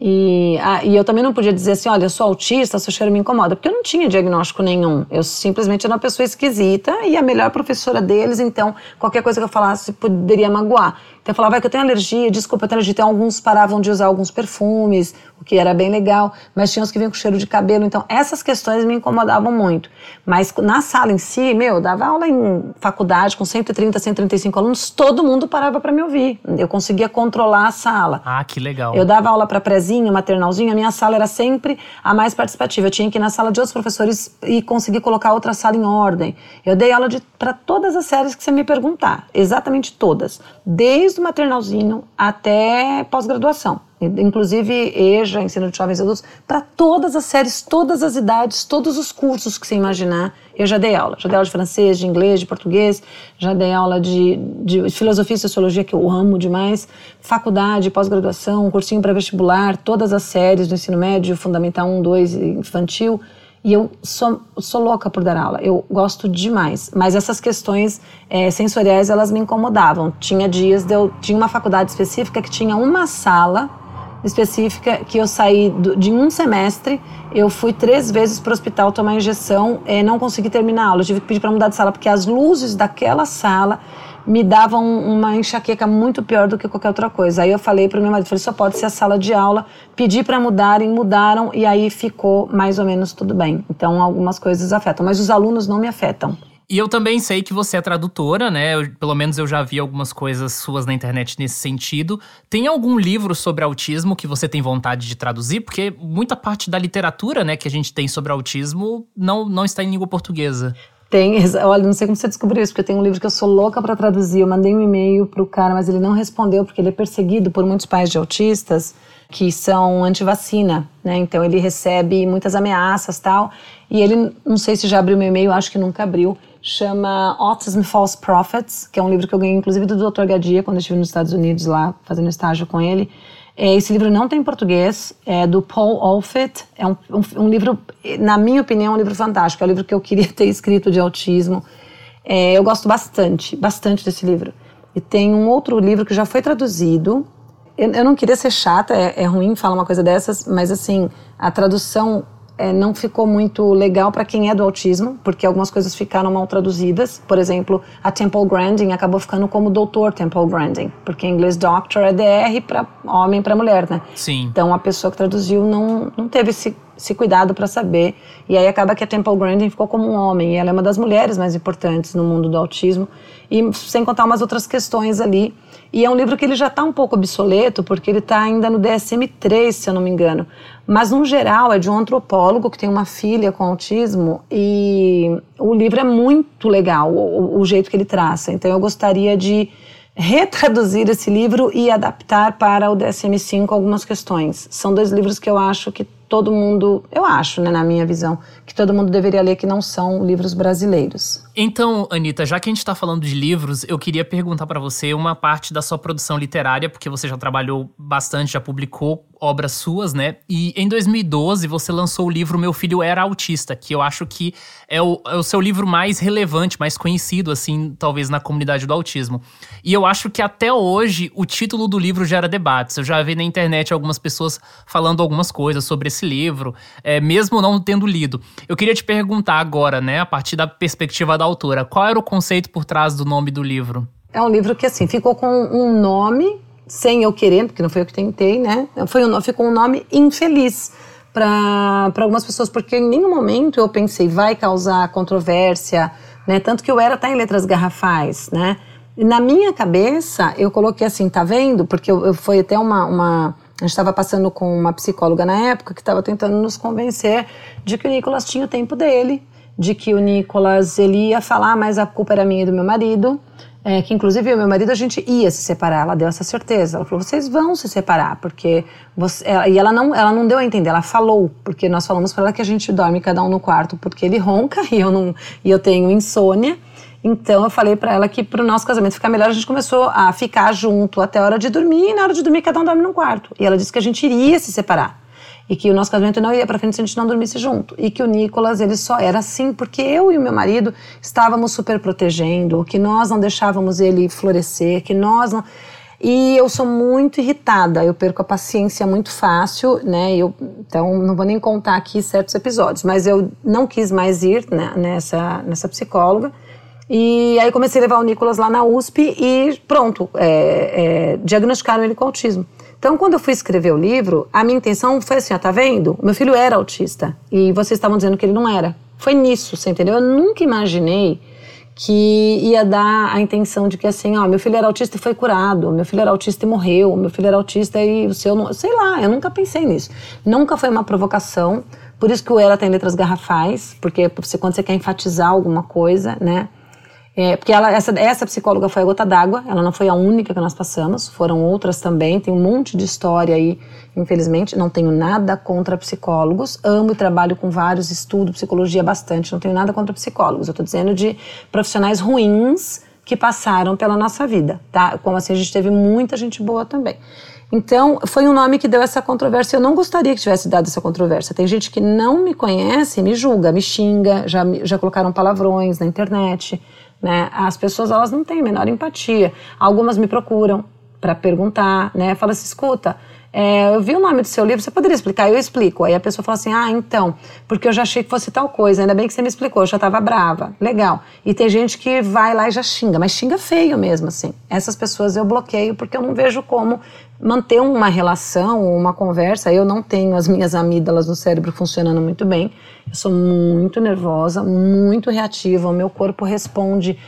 E, ah, e eu também não podia dizer assim, olha, eu sou autista, seu cheiro me incomoda, porque eu não tinha diagnóstico nenhum. Eu simplesmente era uma pessoa esquisita e a melhor professora deles, então qualquer coisa que eu falasse poderia magoar. Então eu falava, vai que eu tenho alergia, desculpa, eu tenho alergia. Então alguns paravam de usar alguns perfumes, o que era bem legal, mas tinha uns que vinham com cheiro de cabelo. Então essas questões me incomodavam muito. Mas na sala em si, meu, dava aula em faculdade com 130, 135 alunos, todo mundo parava para me ouvir. Eu conseguia controlar a sala. Ah, que legal. Eu dava aula para prezinho, maternalzinho, a minha sala era sempre a mais participativa. Eu tinha que ir na sala de outros professores e conseguir colocar outra sala em ordem. Eu dei aula para todas as séries que você me perguntar, exatamente todas. Desde desde o maternalzinho até pós-graduação. Inclusive EJA, ensino de jovens adultos, para todas as séries, todas as idades, todos os cursos que você imaginar, eu já dei aula. Já dei aula de francês, de inglês, de português, já dei aula de, de filosofia e sociologia, que eu amo demais, faculdade, pós-graduação, cursinho para vestibular, todas as séries do ensino médio, fundamental 1, 2, infantil. E eu sou, sou louca por dar aula, eu gosto demais. Mas essas questões é, sensoriais, elas me incomodavam. Tinha dias, de eu, tinha uma faculdade específica que tinha uma sala específica que eu saí do, de um semestre, eu fui três vezes para o hospital tomar injeção, é, não consegui terminar a aula, eu tive que pedir para mudar de sala, porque as luzes daquela sala me davam uma enxaqueca muito pior do que qualquer outra coisa. Aí eu falei para o meu marido, falei, só pode ser a sala de aula, pedi para mudarem, mudaram e aí ficou mais ou menos tudo bem. Então algumas coisas afetam, mas os alunos não me afetam. E eu também sei que você é tradutora, né? Eu, pelo menos eu já vi algumas coisas suas na internet nesse sentido. Tem algum livro sobre autismo que você tem vontade de traduzir? Porque muita parte da literatura, né, que a gente tem sobre autismo não, não está em língua portuguesa. Tem, olha, não sei como você descobriu isso, porque tem um livro que eu sou louca para traduzir. Eu mandei um e-mail pro cara, mas ele não respondeu porque ele é perseguido por muitos pais de autistas que são anti-vacina, né? Então ele recebe muitas ameaças tal. E ele, não sei se já abriu meu e-mail, acho que nunca abriu. Chama Autism False Prophets, que é um livro que eu ganhei inclusive do Dr. Gadia quando eu estive nos Estados Unidos lá fazendo estágio com ele. É, esse livro não tem em português, é do Paul Olfit. É um, um, um, livro, na minha opinião, é um livro fantástico. É um livro que eu queria [LAUGHS] ter escrito de autismo. É, eu gosto bastante, bastante desse livro. E tem um outro livro que já foi traduzido. Eu, eu não queria ser chata, é, é ruim falar uma coisa dessas, mas assim, a tradução é, não ficou muito legal para quem é do autismo, porque algumas coisas ficaram mal traduzidas. Por exemplo, a Temple Grandin acabou ficando como doutor Temple Grandin, porque em inglês doctor é DR para homem para mulher, né? Sim. Então a pessoa que traduziu não, não teve esse se cuidado para saber. E aí acaba que a Temple Grandin ficou como um homem, e ela é uma das mulheres mais importantes no mundo do autismo, e sem contar umas outras questões ali. E é um livro que ele já está um pouco obsoleto, porque ele está ainda no DSM-3, se eu não me engano. Mas, no geral, é de um antropólogo que tem uma filha com autismo, e o livro é muito legal, o, o jeito que ele traça. Então, eu gostaria de retraduzir esse livro e adaptar para o DSM-5 algumas questões. São dois livros que eu acho que todo mundo, eu acho, né, na minha visão, que todo mundo deveria ler que não são livros brasileiros. Então, Anitta, já que a gente está falando de livros, eu queria perguntar para você uma parte da sua produção literária, porque você já trabalhou bastante, já publicou obras suas, né? E em 2012 você lançou o livro Meu Filho Era Autista, que eu acho que é o, é o seu livro mais relevante, mais conhecido, assim, talvez na comunidade do autismo. E eu acho que até hoje o título do livro gera debates. Eu já vi na internet algumas pessoas falando algumas coisas sobre esse livro, é, mesmo não tendo lido. Eu queria te perguntar agora, né, a partir da perspectiva da autora, qual era o conceito por trás do nome do livro? É um livro que, assim, ficou com um nome, sem eu querer, porque não foi eu que tentei, né? Foi um, ficou um nome infeliz para algumas pessoas, porque em nenhum momento eu pensei, vai causar controvérsia, né? Tanto que eu era tá em letras garrafais, né? E na minha cabeça, eu coloquei assim, tá vendo? Porque eu, eu foi até uma, uma a gente estava passando com uma psicóloga na época que estava tentando nos convencer de que o Nicolas tinha o tempo dele, de que o Nicolas ele ia falar, mas a culpa era minha e do meu marido, é, que inclusive eu e meu marido a gente ia se separar. Ela deu essa certeza. Ela falou: vocês vão se separar, porque você. E ela não, ela não deu a entender. Ela falou, porque nós falamos para ela que a gente dorme cada um no quarto, porque ele ronca [LAUGHS] e eu não e eu tenho insônia. Então eu falei para ela que para o nosso casamento ficar melhor, a gente começou a ficar junto até a hora de dormir e na hora de dormir cada um dorme num quarto. E ela disse que a gente iria se separar e que o nosso casamento não ia para frente se a gente não dormisse junto e que o Nicolas ele só era assim porque eu e o meu marido estávamos super protegendo, que nós não deixávamos ele florescer, que nós não e eu sou muito irritada, eu perco a paciência muito fácil, né? Eu, então não vou nem contar aqui certos episódios, mas eu não quis mais ir né, nessa nessa psicóloga e aí comecei a levar o Nicolas lá na USP e pronto, é, é, diagnosticaram ele com autismo. Então, quando eu fui escrever o livro, a minha intenção foi assim: ó, tá vendo? Meu filho era autista e vocês estavam dizendo que ele não era. Foi nisso, você entendeu? Eu nunca imaginei que ia dar a intenção de que assim, ó, meu filho era autista e foi curado, meu filho era autista e morreu, meu filho era autista e o seu não. Sei lá, eu nunca pensei nisso. Nunca foi uma provocação. Por isso que o Era tem letras garrafais, porque quando você quer enfatizar alguma coisa, né? É, porque ela, essa, essa psicóloga foi a gota d'água, ela não foi a única que nós passamos, foram outras também, tem um monte de história aí, infelizmente. Não tenho nada contra psicólogos, amo e trabalho com vários, estudo psicologia bastante, não tenho nada contra psicólogos. Eu estou dizendo de profissionais ruins que passaram pela nossa vida, tá? Como assim, a gente teve muita gente boa também. Então, foi um nome que deu essa controvérsia. Eu não gostaria que tivesse dado essa controvérsia. Tem gente que não me conhece, me julga, me xinga, já, já colocaram palavrões na internet. Né? As pessoas elas não têm a menor empatia. Algumas me procuram para perguntar, né? Fala assim, escuta, é, eu vi o nome do seu livro, você poderia explicar? Eu explico. Aí a pessoa fala assim, ah, então, porque eu já achei que fosse tal coisa, ainda bem que você me explicou, eu já estava brava. Legal. E tem gente que vai lá e já xinga, mas xinga feio mesmo, assim. Essas pessoas eu bloqueio porque eu não vejo como manter uma relação, uma conversa. Eu não tenho as minhas amígdalas no cérebro funcionando muito bem. Eu sou muito nervosa, muito reativa, o meu corpo responde.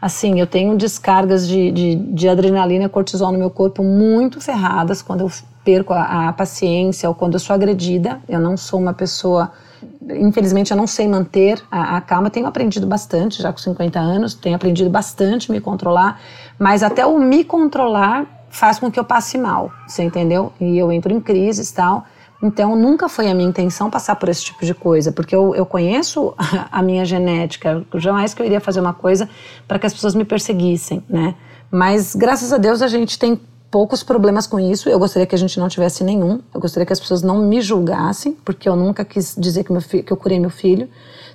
Assim, eu tenho descargas de, de, de adrenalina e cortisol no meu corpo muito ferradas quando eu perco a, a paciência ou quando eu sou agredida. Eu não sou uma pessoa infelizmente eu não sei manter a, a, calma. Tenho aprendido bastante, já com 50 anos, tenho aprendido bastante me controlar, mas até o me controlar faz com que eu passe mal, você entendeu? E eu entro em crises e tal. Então, nunca foi a minha intenção passar por esse tipo de coisa, porque eu, eu conheço [LAUGHS] a, minha genética, jamais que eu iria fazer uma coisa para que as pessoas me perseguissem, né? Mas, graças a Deus, a gente tem poucos problemas com isso. Eu gostaria que a gente não tivesse nenhum. Eu gostaria que as pessoas não me julgassem, porque eu nunca quis dizer que, que eu curei meu filho.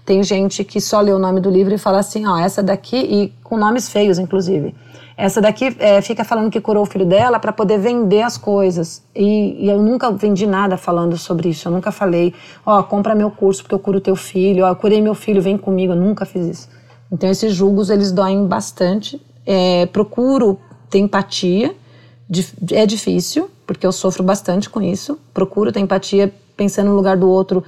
Tem gente que só lê o nome do livro e fala assim, ó, essa daqui, e com nomes feios, inclusive. Essa daqui é, fica falando que curou o filho dela para poder vender as coisas. E, e, eu nunca vendi nada falando sobre isso. Eu nunca falei, ó, oh, compra meu curso porque eu curo teu filho, ó, eu curei meu filho, vem comigo. Eu nunca fiz isso. Então esses julgos, eles doem bastante. É, procuro ter empatia. É difícil, porque eu sofro bastante com isso. Procuro ter empatia pensando no lugar do outro,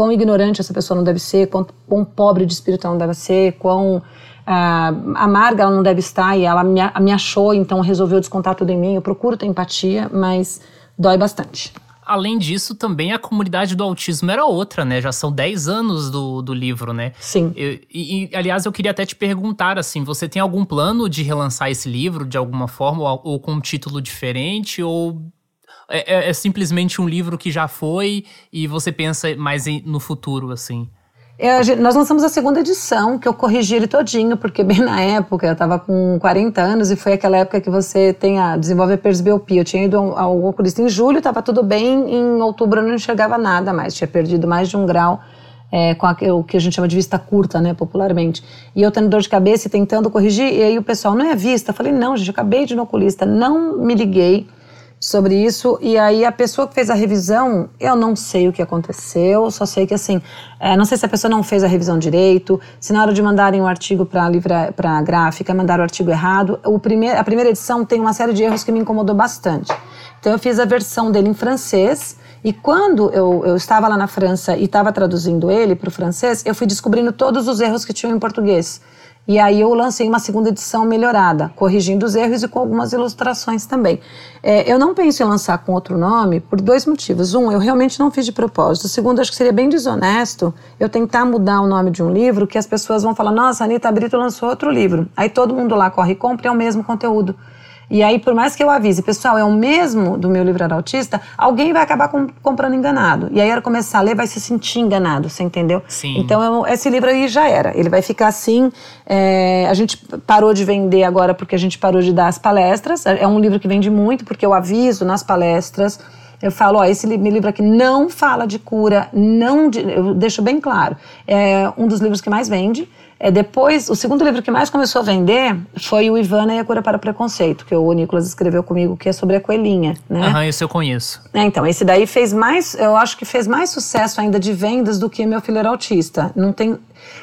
quão ignorante essa pessoa não deve ser, quão, quão pobre de espírito ela não deve ser, quão ah, amarga ela não deve estar e ela me, me achou, então resolveu descontar tudo em mim. Eu procuro ter empatia, mas dói bastante. Além disso, também a comunidade do autismo era outra, né? Já são 10 anos do, do livro, né? Sim. Eu, e, aliás, eu queria até te perguntar, assim, você tem algum plano de relançar esse livro de alguma forma, ou, ou com um título diferente, ou é, é, é, simplesmente um livro que já foi e você pensa mais em, no futuro, assim? É, nós lançamos a segunda edição, que eu corrigi ele todinho, porque bem [LAUGHS] na época, eu estava com 40 anos e foi aquela época que você tem a, desenvolve a presbiopia. Eu tinha ido ao, ao oculista em julho, estava tudo bem, em outubro eu não enxergava nada mais, tinha perdido mais de um grau é, com a, o que a gente chama de vista curta, né, popularmente. E eu tendo dor de cabeça e tentando corrigir, e aí o pessoal, não é vista? Eu falei, não, gente, eu acabei de ir no oculista, não me liguei sobre isso. E aí a pessoa que fez a revisão, eu não sei o que aconteceu, só sei que assim, é, não sei se a pessoa não fez a revisão direito, se na hora de mandarem o artigo para a gráfica, mandaram o artigo errado. O primeir, a primeira edição tem uma série de erros que me incomodou bastante. Então eu fiz a versão dele em francês. E quando eu, eu estava lá na França e estava traduzindo ele para o francês, eu fui descobrindo todos os erros que tinham em português. E aí eu lancei uma segunda edição melhorada, corrigindo os erros e com algumas ilustrações também. É, eu não penso em lançar com outro nome por dois motivos. Um, eu realmente não fiz de propósito. Segundo, acho que seria bem desonesto eu tentar mudar o nome de um livro que as pessoas vão falar, nossa, Anitta Brito lançou outro livro. Aí todo mundo lá corre e compra e é o mesmo conteúdo. E aí, por mais que eu avise, pessoal, é o mesmo do meu livro autista, alguém vai acabar com, comprando enganado. E aí, ela começar a ler, vai se sentir enganado, você entendeu? Sim. Então, eu, esse livro aí já era. Ele vai ficar assim. É, a gente parou de vender agora porque a gente parou de dar as palestras. É um livro que vende muito, porque eu aviso nas palestras. Eu falo, ó, esse livro aqui não fala de cura, não de, eu deixo bem claro. É um dos livros que mais vende. É, depois, o segundo livro que mais começou a vender foi o Ivana e a Cura para o Preconceito, que o Nicolas escreveu comigo, que é sobre a coelhinha, né? Aham, esse eu conheço. É, então, esse daí fez mais, eu acho que fez mais sucesso ainda de vendas do que Meu Filho Era Autista. Não tem...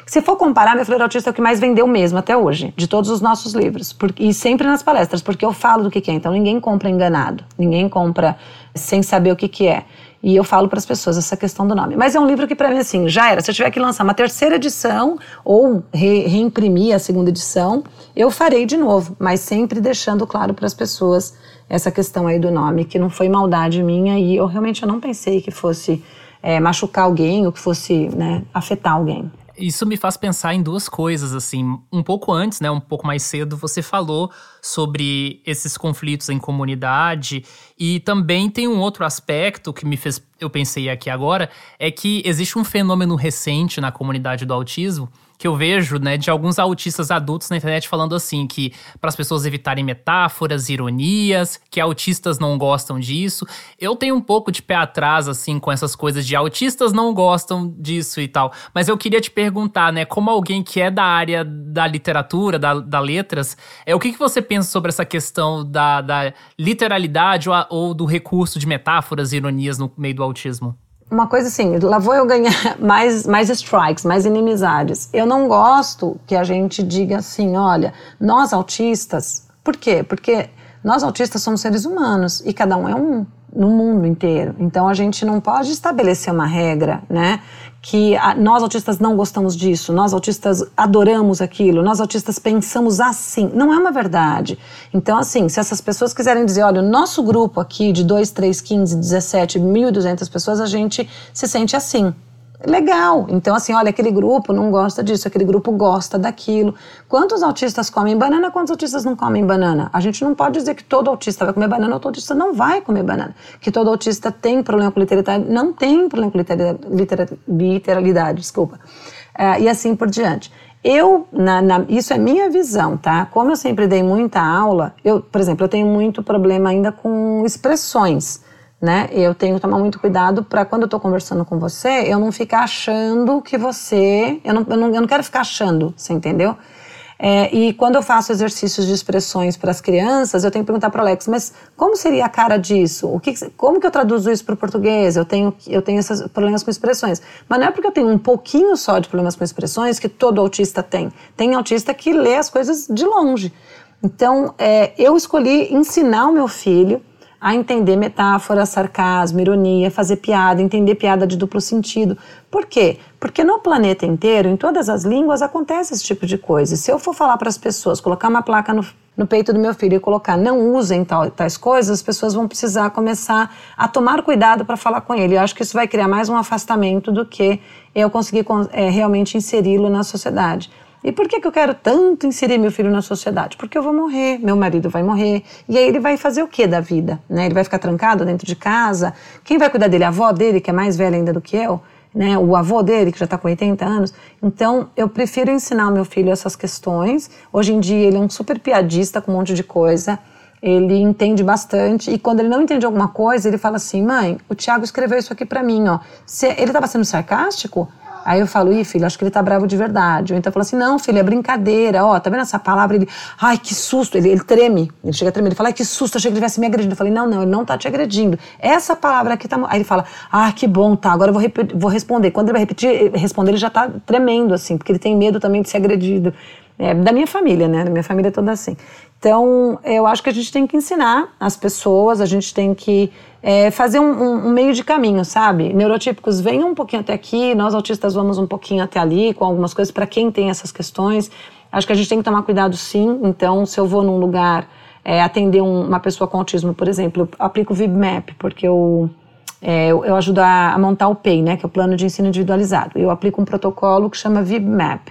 Se for comparar, Meu Filho Era Autista é o que mais vendeu mesmo até hoje, de todos os nossos livros. Porque, e sempre nas palestras, porque eu falo do que, que é. Então, ninguém compra enganado, ninguém compra sem saber o que, que é. E eu falo para as pessoas essa questão do nome. Mas é um livro que, para mim, assim, já era. Se eu tiver que lançar uma terceira edição ou re reimprimir a segunda edição, eu farei de novo, mas sempre deixando claro para as pessoas essa questão aí do nome, que não foi maldade minha e eu realmente eu não pensei que fosse é, machucar alguém ou que fosse né, afetar alguém. Isso me faz pensar em duas coisas, assim. Um pouco antes, né, um pouco mais cedo, você falou sobre esses conflitos em comunidade e também tem um outro aspecto que me fez, eu pensei aqui agora, é que existe um fenômeno recente na comunidade do autismo que eu vejo, né, de alguns autistas adultos na internet falando assim que para as pessoas evitarem metáforas, ironias, que autistas não gostam disso. Eu tenho um pouco de pé atrás assim com essas coisas de autistas não gostam disso e tal. Mas eu queria te perguntar, né, como alguém que é da área da literatura, da, da letras, é o que, que você pensa sobre essa questão da, da literalidade ou, ou do recurso de metáforas ironias no meio do autismo? Uma coisa assim, lá vou eu ganhar [LAUGHS] mais, mais strikes, mais inimizades. Eu não gosto que a gente diga assim, olha, nós autistas, por quê? Porque nós autistas somos seres humanos e cada um é um no mundo inteiro. Então a gente não pode estabelecer uma regra, né? Que a, nós autistas não gostamos disso, nós autistas adoramos aquilo, nós autistas pensamos assim. Não é uma verdade. Então, assim, se essas pessoas quiserem dizer, olha, o nosso grupo aqui de 2, 3, 15, 17, 1.200 pessoas, a gente se sente assim legal. Então, assim, olha, aquele grupo não gosta disso, aquele grupo gosta daquilo. Quantos autistas comem banana, quantos autistas não comem banana? A gente não pode dizer que todo autista vai comer banana ou todo autista não vai comer banana. Que todo autista tem problema com literalidade, não tem problema com literalidade, literalidade desculpa. É, e assim por diante. Eu, na, na, isso é minha visão, tá? Como eu sempre dei muita aula, eu, por exemplo, eu tenho muito problema ainda com expressões né? Eu tenho que tomar muito cuidado para quando eu estou conversando com você, eu não ficar achando que você. Eu não, eu não, eu não quero ficar achando, você entendeu? É, e quando eu faço exercícios de expressões para as crianças, eu tenho que perguntar para o Alex, mas como seria a cara disso? O que, como que eu traduzo isso para o português? Eu tenho, eu tenho esses problemas com expressões. Mas não é porque eu tenho um pouquinho só de problemas com expressões que todo autista tem. Tem autista que lê as coisas de longe. Então, é, eu escolhi ensinar o meu filho a entender metáfora, sarcasmo, ironia, fazer piada, entender piada de duplo sentido. Por quê? Porque no planeta inteiro, em todas as línguas, acontece esse tipo de coisa. Se eu for falar para as pessoas, colocar uma placa no, no peito do meu filho e colocar não usem tal, tais coisas, as pessoas vão precisar começar a tomar cuidado para falar com ele. Eu acho que isso vai criar mais um afastamento do que eu conseguir é, realmente inseri-lo na sociedade. E por que, que eu quero tanto inserir meu filho na sociedade? Porque eu vou morrer, meu marido vai morrer, e aí ele vai fazer o que da vida? Né? Ele vai ficar trancado dentro de casa? Quem vai cuidar dele? A avó dele, que é mais velha ainda do que eu? Né? O avô dele, que já está com 80 anos? Então, eu prefiro ensinar meu filho essas questões. Hoje em dia, ele é um super piadista com um monte de coisa. Ele entende bastante e quando ele não entende alguma coisa, ele fala assim: "Mãe, o Tiago escreveu isso aqui para mim, ó. Ele estava sendo sarcástico?" Aí eu falo, ih, filho, acho que ele tá bravo de verdade. Ou então fala assim, não, filho, é brincadeira, ó, tá vendo essa palavra? Ele, ai, que susto, ele, ele treme, ele chega a tremer, ele fala, ai, que susto, achei que ele estivesse me agredindo. Eu falei, não, não, ele não tá te agredindo. Essa palavra aqui tá. Aí ele fala, ah, que bom, tá, agora eu vou, vou responder. Quando ele vai repetir, responder, ele já tá tremendo, assim, porque ele tem medo também de ser agredido. É, da minha família, né? Da minha família é toda assim. Então, eu acho que a gente tem que ensinar as pessoas, a gente tem que é, fazer um, um, um, meio de caminho, sabe? Neurotípicos venham um pouquinho até aqui, nós autistas vamos um pouquinho até ali com algumas coisas para quem tem essas questões. Acho que a gente tem que tomar cuidado sim. Então, se eu vou num lugar é, atender um, uma pessoa com autismo, por exemplo, eu aplico o VibMap, porque eu, é, eu, eu, ajudo a, a montar o PEI, né, que é o Plano de Ensino Individualizado. Eu aplico um protocolo que chama VibMap.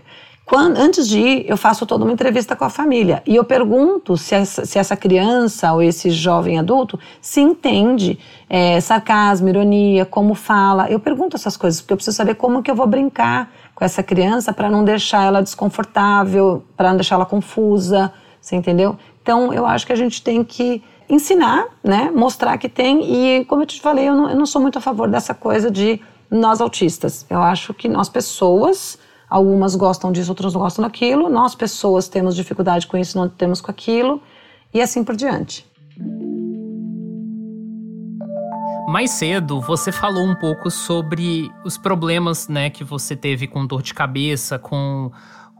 Quando, antes de ir, eu faço toda uma entrevista com a família e eu pergunto se essa, se essa criança ou esse jovem adulto se entende é, sarcasmo, ironia, como fala. Eu pergunto essas coisas porque eu preciso saber como que eu vou brincar com essa criança para não deixar ela desconfortável, para não deixar ela confusa, você entendeu? Então eu acho que a gente tem que ensinar, né, mostrar que tem e como eu te falei, eu não, eu não sou muito a favor dessa coisa de nós autistas. Eu acho que nós pessoas Algumas gostam disso, outras não gostam daquilo. Nós, pessoas, temos dificuldade com isso, não temos com aquilo. E assim por diante. Mais cedo, você falou um pouco sobre os problemas né, que você teve com dor de cabeça, com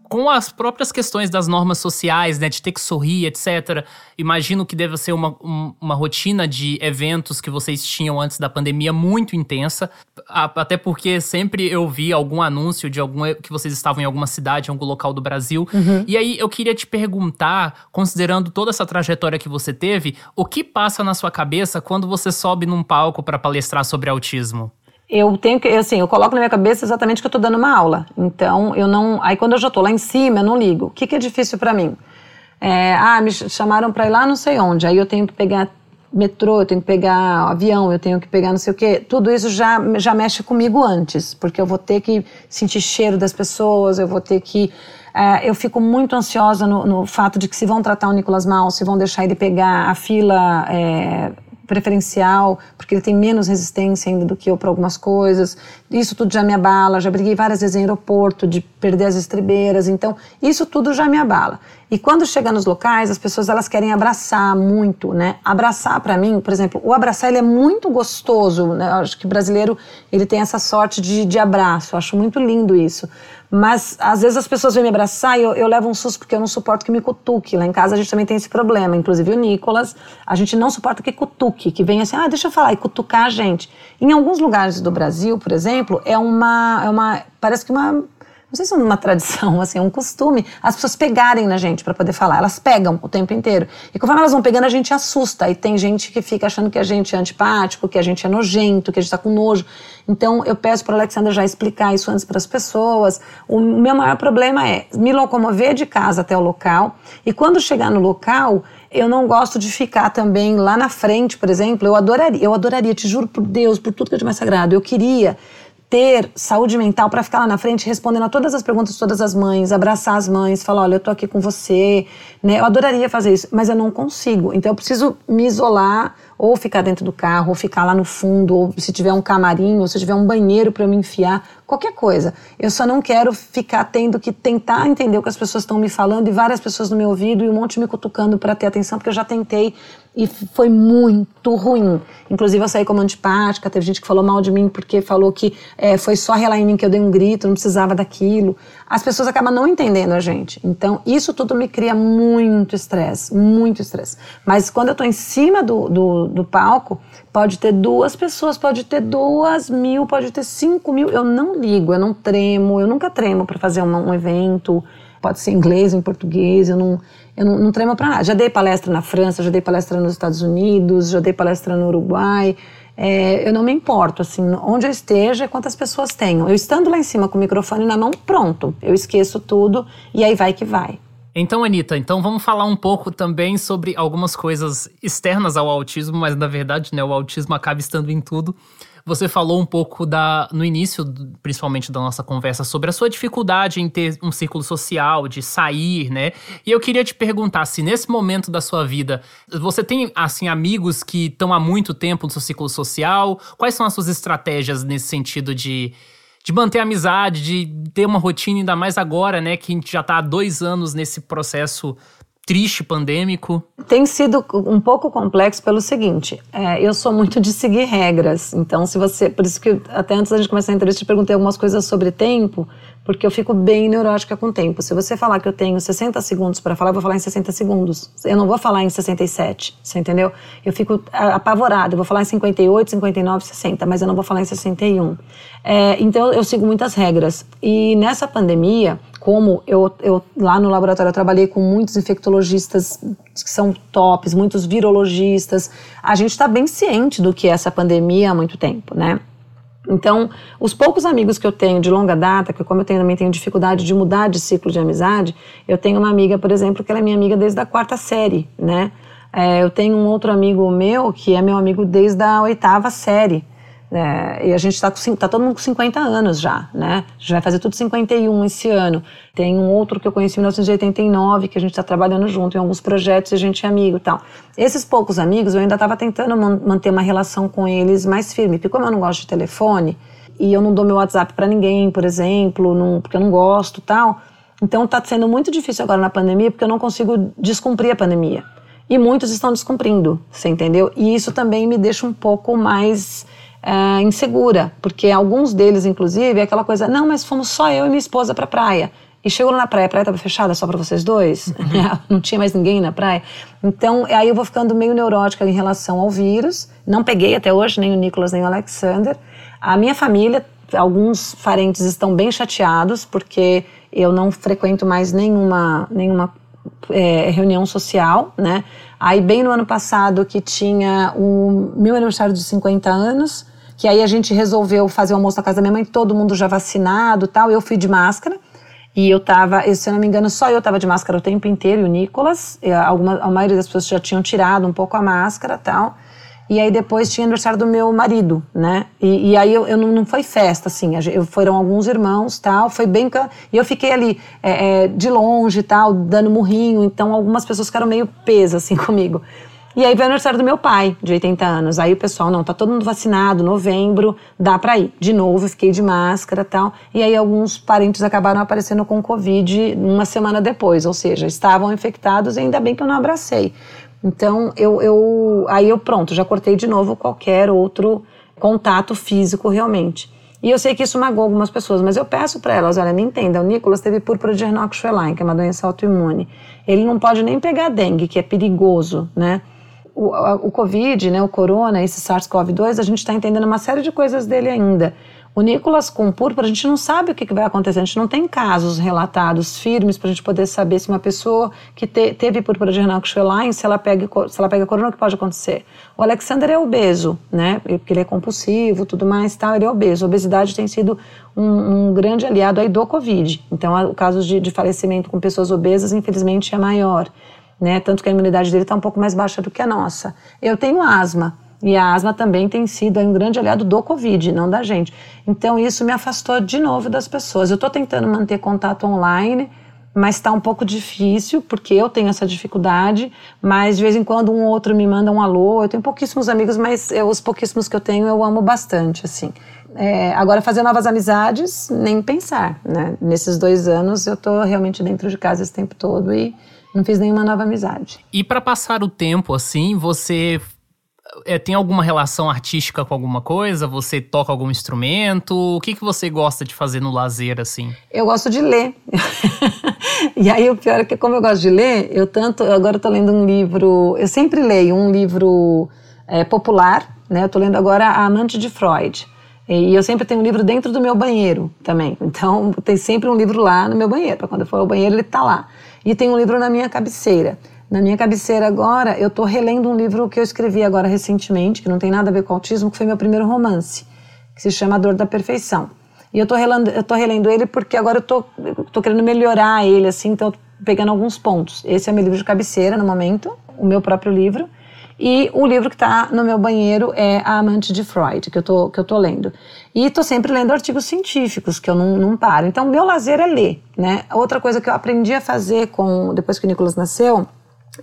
com as próprias questões das normas sociais, né, de ter que sorrir, etc. Imagino que deva ser uma, um, uma rotina de eventos que vocês tinham antes da pandemia muito intensa, até porque sempre eu vi algum anúncio de algum que vocês estavam em alguma cidade, em algum local do Brasil. Uhum. E aí eu queria te perguntar, considerando toda essa trajetória que você teve, o que passa na sua cabeça quando você sobe num palco para palestrar sobre autismo? Eu tenho que, assim, eu coloco na minha cabeça exatamente que eu estou dando uma aula. Então, eu não. Aí, quando eu já estou lá em cima, eu não ligo. O que, que é difícil para mim? É, ah, me chamaram para ir lá não sei onde. Aí eu tenho que pegar metrô, eu tenho que pegar avião, eu tenho que pegar não sei o quê. Tudo isso já, já mexe comigo antes, porque eu vou ter que sentir cheiro das pessoas, eu vou ter que. É, eu fico muito ansiosa no, no, fato de que se vão tratar o Nicolas mal, se vão deixar ele pegar a fila. É, preferencial, porque ele tem menos resistência ainda do que eu para algumas coisas. Isso tudo já me abala. Já briguei várias vezes em aeroporto de perder as estribeiras. Então, isso tudo já me abala. E quando chega nos locais, as pessoas elas querem abraçar muito, né? Abraçar para mim, por exemplo, o abraçar ele é muito gostoso. Né? Eu acho que o brasileiro ele tem essa sorte de, de abraço. Eu acho muito lindo isso. Mas às vezes as pessoas vêm me abraçar e eu, eu levo um susto porque eu não suporto que me cutuque. Lá em casa a gente também tem esse problema. Inclusive o Nicolas, a gente não suporta que cutuque, que venha assim, ah, deixa eu falar, e cutucar a gente. Em alguns lugares do Brasil, por exemplo, é uma. É uma parece que uma não sei se é uma tradição, [LAUGHS] assim, é um costume, as pessoas pegarem na gente para poder falar. Elas pegam o tempo inteiro. E conforme elas vão pegando, a gente assusta. E tem gente que fica achando que a gente é antipático, que a gente é nojento, que a gente está com nojo. Então, eu peço para o Alexandre já explicar isso antes para as pessoas. O meu maior problema é me locomover de casa até o local. E quando chegar no local, eu não gosto de ficar também lá na frente, por exemplo. Eu adoraria, eu adoraria, te juro por Deus, por tudo que é de mais sagrado. Eu queria ter saúde mental para ficar lá na frente respondendo a todas as perguntas de todas as mães, abraçar as mães, falar, olha, eu tô aqui com você, né? Eu adoraria fazer isso, mas eu não consigo. Então eu preciso me isolar ou ficar dentro do carro, ou ficar lá no fundo, ou se tiver um camarim, ou se tiver um banheiro para eu me enfiar, qualquer coisa. Eu só não quero ficar tendo que tentar entender o que as pessoas estão me falando e várias pessoas no meu ouvido e um monte me cutucando para ter atenção, porque eu já tentei e foi muito ruim. Inclusive, eu saí como antipática, teve gente que falou mal de mim porque falou que é, foi só relar em mim que eu dei um grito, não precisava daquilo. As pessoas acabam não entendendo a gente. Então, isso tudo me cria muito estresse, muito estresse. Mas quando eu estou em cima do, do, do, palco, pode ter duas pessoas, pode ter duas mil, pode ter cinco mil. Eu não ligo, eu não tremo, eu nunca tremo para fazer um, um evento pode ser em inglês, em português, eu não, eu não, não tremo para nada. Já dei palestra na França, já dei palestra nos Estados Unidos, já dei palestra no Uruguai. É, eu não me importo, assim, onde eu esteja, quantas pessoas tenho. Eu estando lá em cima com o microfone na mão, pronto, eu esqueço tudo e aí vai que vai. Então, Anitta, então vamos falar um pouco também sobre algumas coisas externas ao autismo, mas na verdade, né, o autismo acaba estando em tudo. Você falou um pouco da, no início, principalmente da nossa conversa, sobre a sua dificuldade em ter um círculo social, de sair, né? E eu queria te perguntar se nesse momento da sua vida você tem, assim, amigos que estão há muito tempo no seu círculo social? Quais são as suas estratégias nesse sentido de de manter a amizade, de ter uma rotina, ainda mais agora, né? Que a gente já está há dois anos nesse processo triste, pandêmico? Tem sido um pouco complexo pelo seguinte: é, eu sou muito de seguir regras. Então, se você. Por isso que até antes da gente começar a entrevista, eu te perguntei algumas coisas sobre tempo, porque eu fico bem neurótica com o tempo. Se você falar que eu tenho 60 segundos para falar, eu vou falar em 60 segundos. Eu não vou falar em 67, você entendeu? Eu fico apavorada. Eu vou falar em 58, 59, 60, mas eu não vou falar em 61. É, então, eu sigo muitas regras. E nessa pandemia, como eu, eu lá no laboratório eu trabalhei com muitos infectologistas que são tops, muitos virologistas, a gente está bem ciente do que é essa pandemia há muito tempo, né? Então, os poucos amigos que eu tenho de longa data, que como eu tenho, também tenho dificuldade de mudar de ciclo de amizade, eu tenho uma amiga, por exemplo, que ela é minha amiga desde a quarta série, né? É, eu tenho um outro amigo meu que é meu amigo desde a oitava série. É, e a gente está tá todo mundo com 50 anos já, né? A gente vai fazer tudo 51 esse ano. Tem um outro que eu conheci em 1989, que a gente está trabalhando junto em alguns projetos e a gente é amigo e tal. Esses poucos amigos, eu ainda estava tentando manter uma relação com eles mais firme, porque como eu não gosto de telefone, e eu não dou meu WhatsApp para ninguém, por exemplo, não, porque eu não gosto tal, então está sendo muito difícil agora na pandemia, porque eu não consigo descumprir a pandemia. E muitos estão descumprindo, você entendeu? E isso também me deixa um pouco mais é, insegura, porque alguns deles, inclusive, é aquela coisa, não, mas fomos só eu e minha esposa para a praia. E chegou lá na praia, a praia estava fechada só para vocês dois, uhum. [LAUGHS] não tinha mais ninguém na praia. Então, aí eu vou ficando meio neurótica em relação ao vírus. Não peguei até hoje nem o Nicolas nem o Alexander. A minha família, alguns parentes estão bem chateados porque eu não frequento mais nenhuma, nenhuma é, reunião social, né? Aí, bem no ano passado, que tinha o meu aniversário de 50 anos, que aí a gente resolveu fazer o almoço na casa da minha mãe, todo mundo já vacinado tal. Eu fui de máscara. E eu tava, se eu não me engano, só eu tava de máscara o tempo inteiro, e o Nicolas. Alguma, a maioria das pessoas já tinham tirado um pouco a máscara tal. E aí depois tinha aniversário do meu marido, né? E, e aí eu, eu não, não, foi festa, assim. Eu, foram alguns irmãos, tal. Foi bem... E eu fiquei ali é, é, de longe, tal, dando murrinho. Então algumas pessoas ficaram meio pesas, assim, [LAUGHS] comigo. E aí veio o aniversário do meu pai, de 80 anos. Aí o pessoal, não, tá todo mundo vacinado, novembro, dá pra ir. De novo, fiquei de máscara tal. E aí alguns parentes acabaram aparecendo com Covid uma semana depois. Ou seja, estavam infectados e ainda bem que eu não abracei. Então, eu, eu, aí eu pronto, já cortei de novo qualquer outro contato físico realmente. E eu sei que isso magoou algumas pessoas, mas eu peço para elas, olha, me entendam, o Nicolas teve púrpura de Hernach-Schwein, que é uma doença autoimune. Ele não pode nem pegar dengue, que é perigoso, né? O, o Covid, né, o corona, esse SARS-CoV-2, a gente está entendendo uma série de coisas dele ainda. O Nicolas com púrpura, a gente não sabe o que, vai acontecer, a gente não tem casos relatados firmes para a gente poder saber se uma pessoa que te, teve púrpura de Hernach-Schwein, se ela pega se ela pega corona, o que pode acontecer. O Alexander é obeso, né? Porque ele é compulsivo, tudo mais, tal, ele é obeso. A obesidade tem sido um, um grande aliado aí do Covid. Então, o caso de, de falecimento com pessoas obesas, infelizmente, é maior. Né? Tanto que a imunidade dele está um pouco mais baixa do que a nossa. Eu tenho asma. E a asma também tem sido um grande aliado do Covid, não da gente. Então isso me afastou de novo das pessoas. Eu estou tentando manter contato online, mas está um pouco difícil, porque eu tenho essa dificuldade, mas de vez em quando um outro me manda um alô. Eu tenho pouquíssimos amigos, mas eu, os pouquíssimos que eu tenho eu amo bastante, assim. É, agora, fazer novas amizades, nem pensar, né? Nesses dois anos eu estou realmente dentro de casa esse tempo todo e Não fiz nenhuma nova amizade. E para passar o tempo assim, você é, tem alguma relação artística com alguma coisa? Você toca algum instrumento? O que, que você gosta de fazer no lazer, assim? Eu gosto de ler. [LAUGHS] e aí o pior é que como eu gosto de ler, eu tanto... Agora eu tô lendo um livro... Eu sempre leio um livro é, popular, né? Eu tô lendo agora A Amante de Freud. E eu sempre tenho um livro dentro do meu banheiro também. Então tem sempre um livro lá no meu banheiro. Para quando eu for ao banheiro, ele tá lá. E tem um livro na minha cabeceira. Na minha cabeceira agora, eu estou relendo um livro que eu escrevi agora recentemente, que não tem nada a ver com autismo, que foi meu primeiro romance, que se chama Dor da Perfeição. E eu estou relendo, eu tô relendo ele porque agora eu tô, tô querendo melhorar ele, assim, então pegando alguns pontos. Esse é meu livro de cabeceira no momento, o meu próprio livro. E o livro que está no meu banheiro é A Amante de Freud, que eu tô, que eu tô lendo. E estou sempre lendo artigos científicos, que eu não, não paro. Então, meu lazer é ler, né? Outra coisa que eu aprendi a fazer com depois que o Nicolas nasceu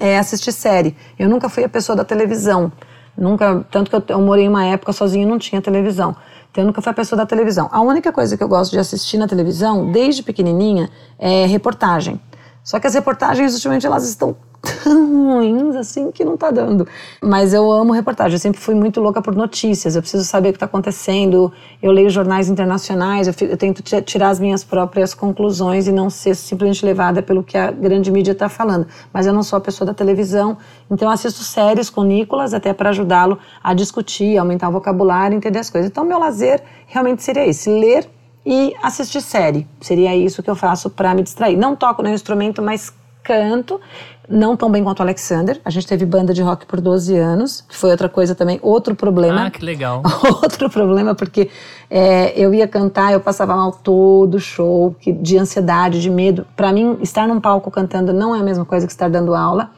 é assistir série. Eu nunca fui a pessoa da televisão. Nunca, tanto que eu, eu morei uma época sozinha e não tinha televisão. Então eu nunca fui a pessoa da televisão. A única coisa que eu gosto de assistir na televisão, desde pequenininha, é reportagem. Só que as reportagens, ultimamente, elas estão tão ruins assim que não tá dando. Mas eu amo reportagem, eu sempre fui muito louca por notícias, eu preciso saber o que está acontecendo, eu leio jornais internacionais, eu, eu, tento tirar as minhas próprias conclusões e não ser simplesmente levada pelo que a grande mídia está falando. Mas eu não sou a pessoa da televisão, então eu assisto séries com Nicolas até para ajudá-lo a discutir, aumentar o vocabulário, entender as coisas. Então meu lazer realmente seria esse, ler e assistir série. Seria isso que eu faço para me distrair. Não toco no instrumento, mas canto não tão bem quanto o Alexander. A gente teve banda de rock por 12 anos, que foi outra coisa também, outro problema. Ah, que legal. [LAUGHS] outro problema, porque é, eu ia cantar, eu passava mal todo show, que, de ansiedade, de medo. Para mim, estar num palco cantando não é a mesma coisa que estar dando aula.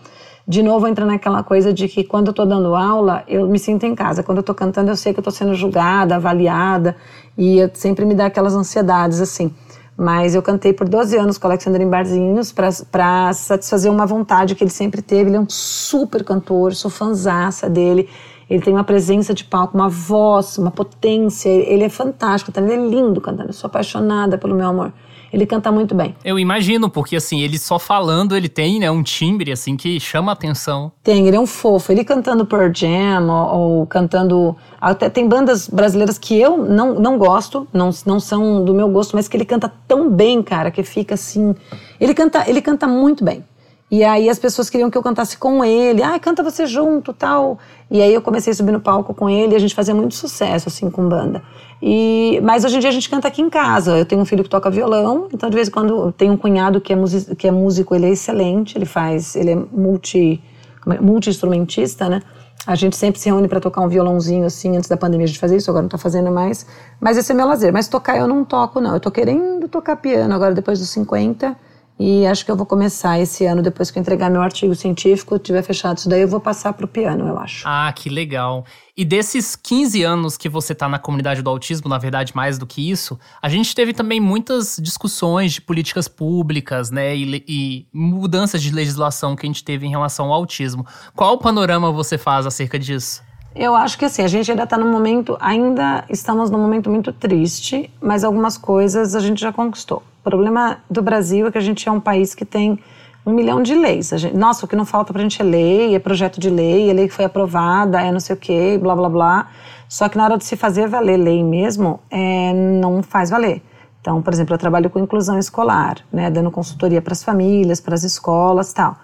De novo, entra naquela coisa de que quando eu tô dando aula, eu me sinto em casa. Quando eu tô cantando, eu sei que eu tô sendo julgada, avaliada, e sempre me dá aquelas ansiedades, assim. Mas eu cantei por 12 anos com o Alexandre em barzinhos para satisfazer uma vontade que ele sempre teve. Ele é um super cantor, sou fanzaça dele. Ele tem uma presença de palco, uma voz, uma potência. Ele é fantástico, ele é lindo cantando. Eu sou apaixonada pelo meu amor. Ele canta muito bem. Eu imagino, porque assim, ele só falando, ele tem, né, um timbre assim que chama a atenção. Tem, ele é um fofo. Ele cantando Pearl Jam ou, ou cantando até tem bandas brasileiras que eu não, não gosto, não, não são do meu gosto, mas que ele canta tão bem, cara, que fica assim, ele canta, ele canta muito bem. E aí as pessoas queriam que eu cantasse com ele. Ah, canta você junto, tal. E aí eu comecei a subir no palco com ele e a gente fazia muito sucesso, assim, com banda. E, mas hoje em dia a gente canta aqui em casa. Eu tenho um filho que toca violão, então de vez em quando tem um cunhado que é, que é músico, ele é excelente, ele faz, ele é multi, é, multi-instrumentista, né? A gente sempre se reúne para tocar um violãozinho assim, antes da pandemia a gente fazia isso, agora não tá fazendo mais. Mas esse é meu lazer. Mas tocar eu não toco, não. Eu tô querendo tocar piano agora depois dos 50. E acho que eu vou começar esse ano, depois que eu entregar meu artigo científico, tiver fechado isso daí, eu vou passar para o piano, eu acho. Ah, que legal. E desses 15 anos que você está na comunidade do autismo, na verdade, mais do que isso, a gente teve também muitas discussões de políticas públicas, né, e, e mudanças de legislação que a gente teve em relação ao autismo. Qual panorama você faz acerca disso? Eu acho que assim, a gente ainda está num momento, ainda estamos num momento muito triste, mas algumas coisas a gente já conquistou. O problema do Brasil é que a gente é um país que tem um milhão de leis. Gente, nossa, o que não falta para a gente é lei, é projeto de lei, é lei que foi aprovada, é não sei o quê, blá blá blá. Só que na hora de se fazer valer lei mesmo, é, não faz valer. Então, por exemplo, eu trabalho com inclusão escolar, né, dando consultoria para as famílias, para as escolas tal.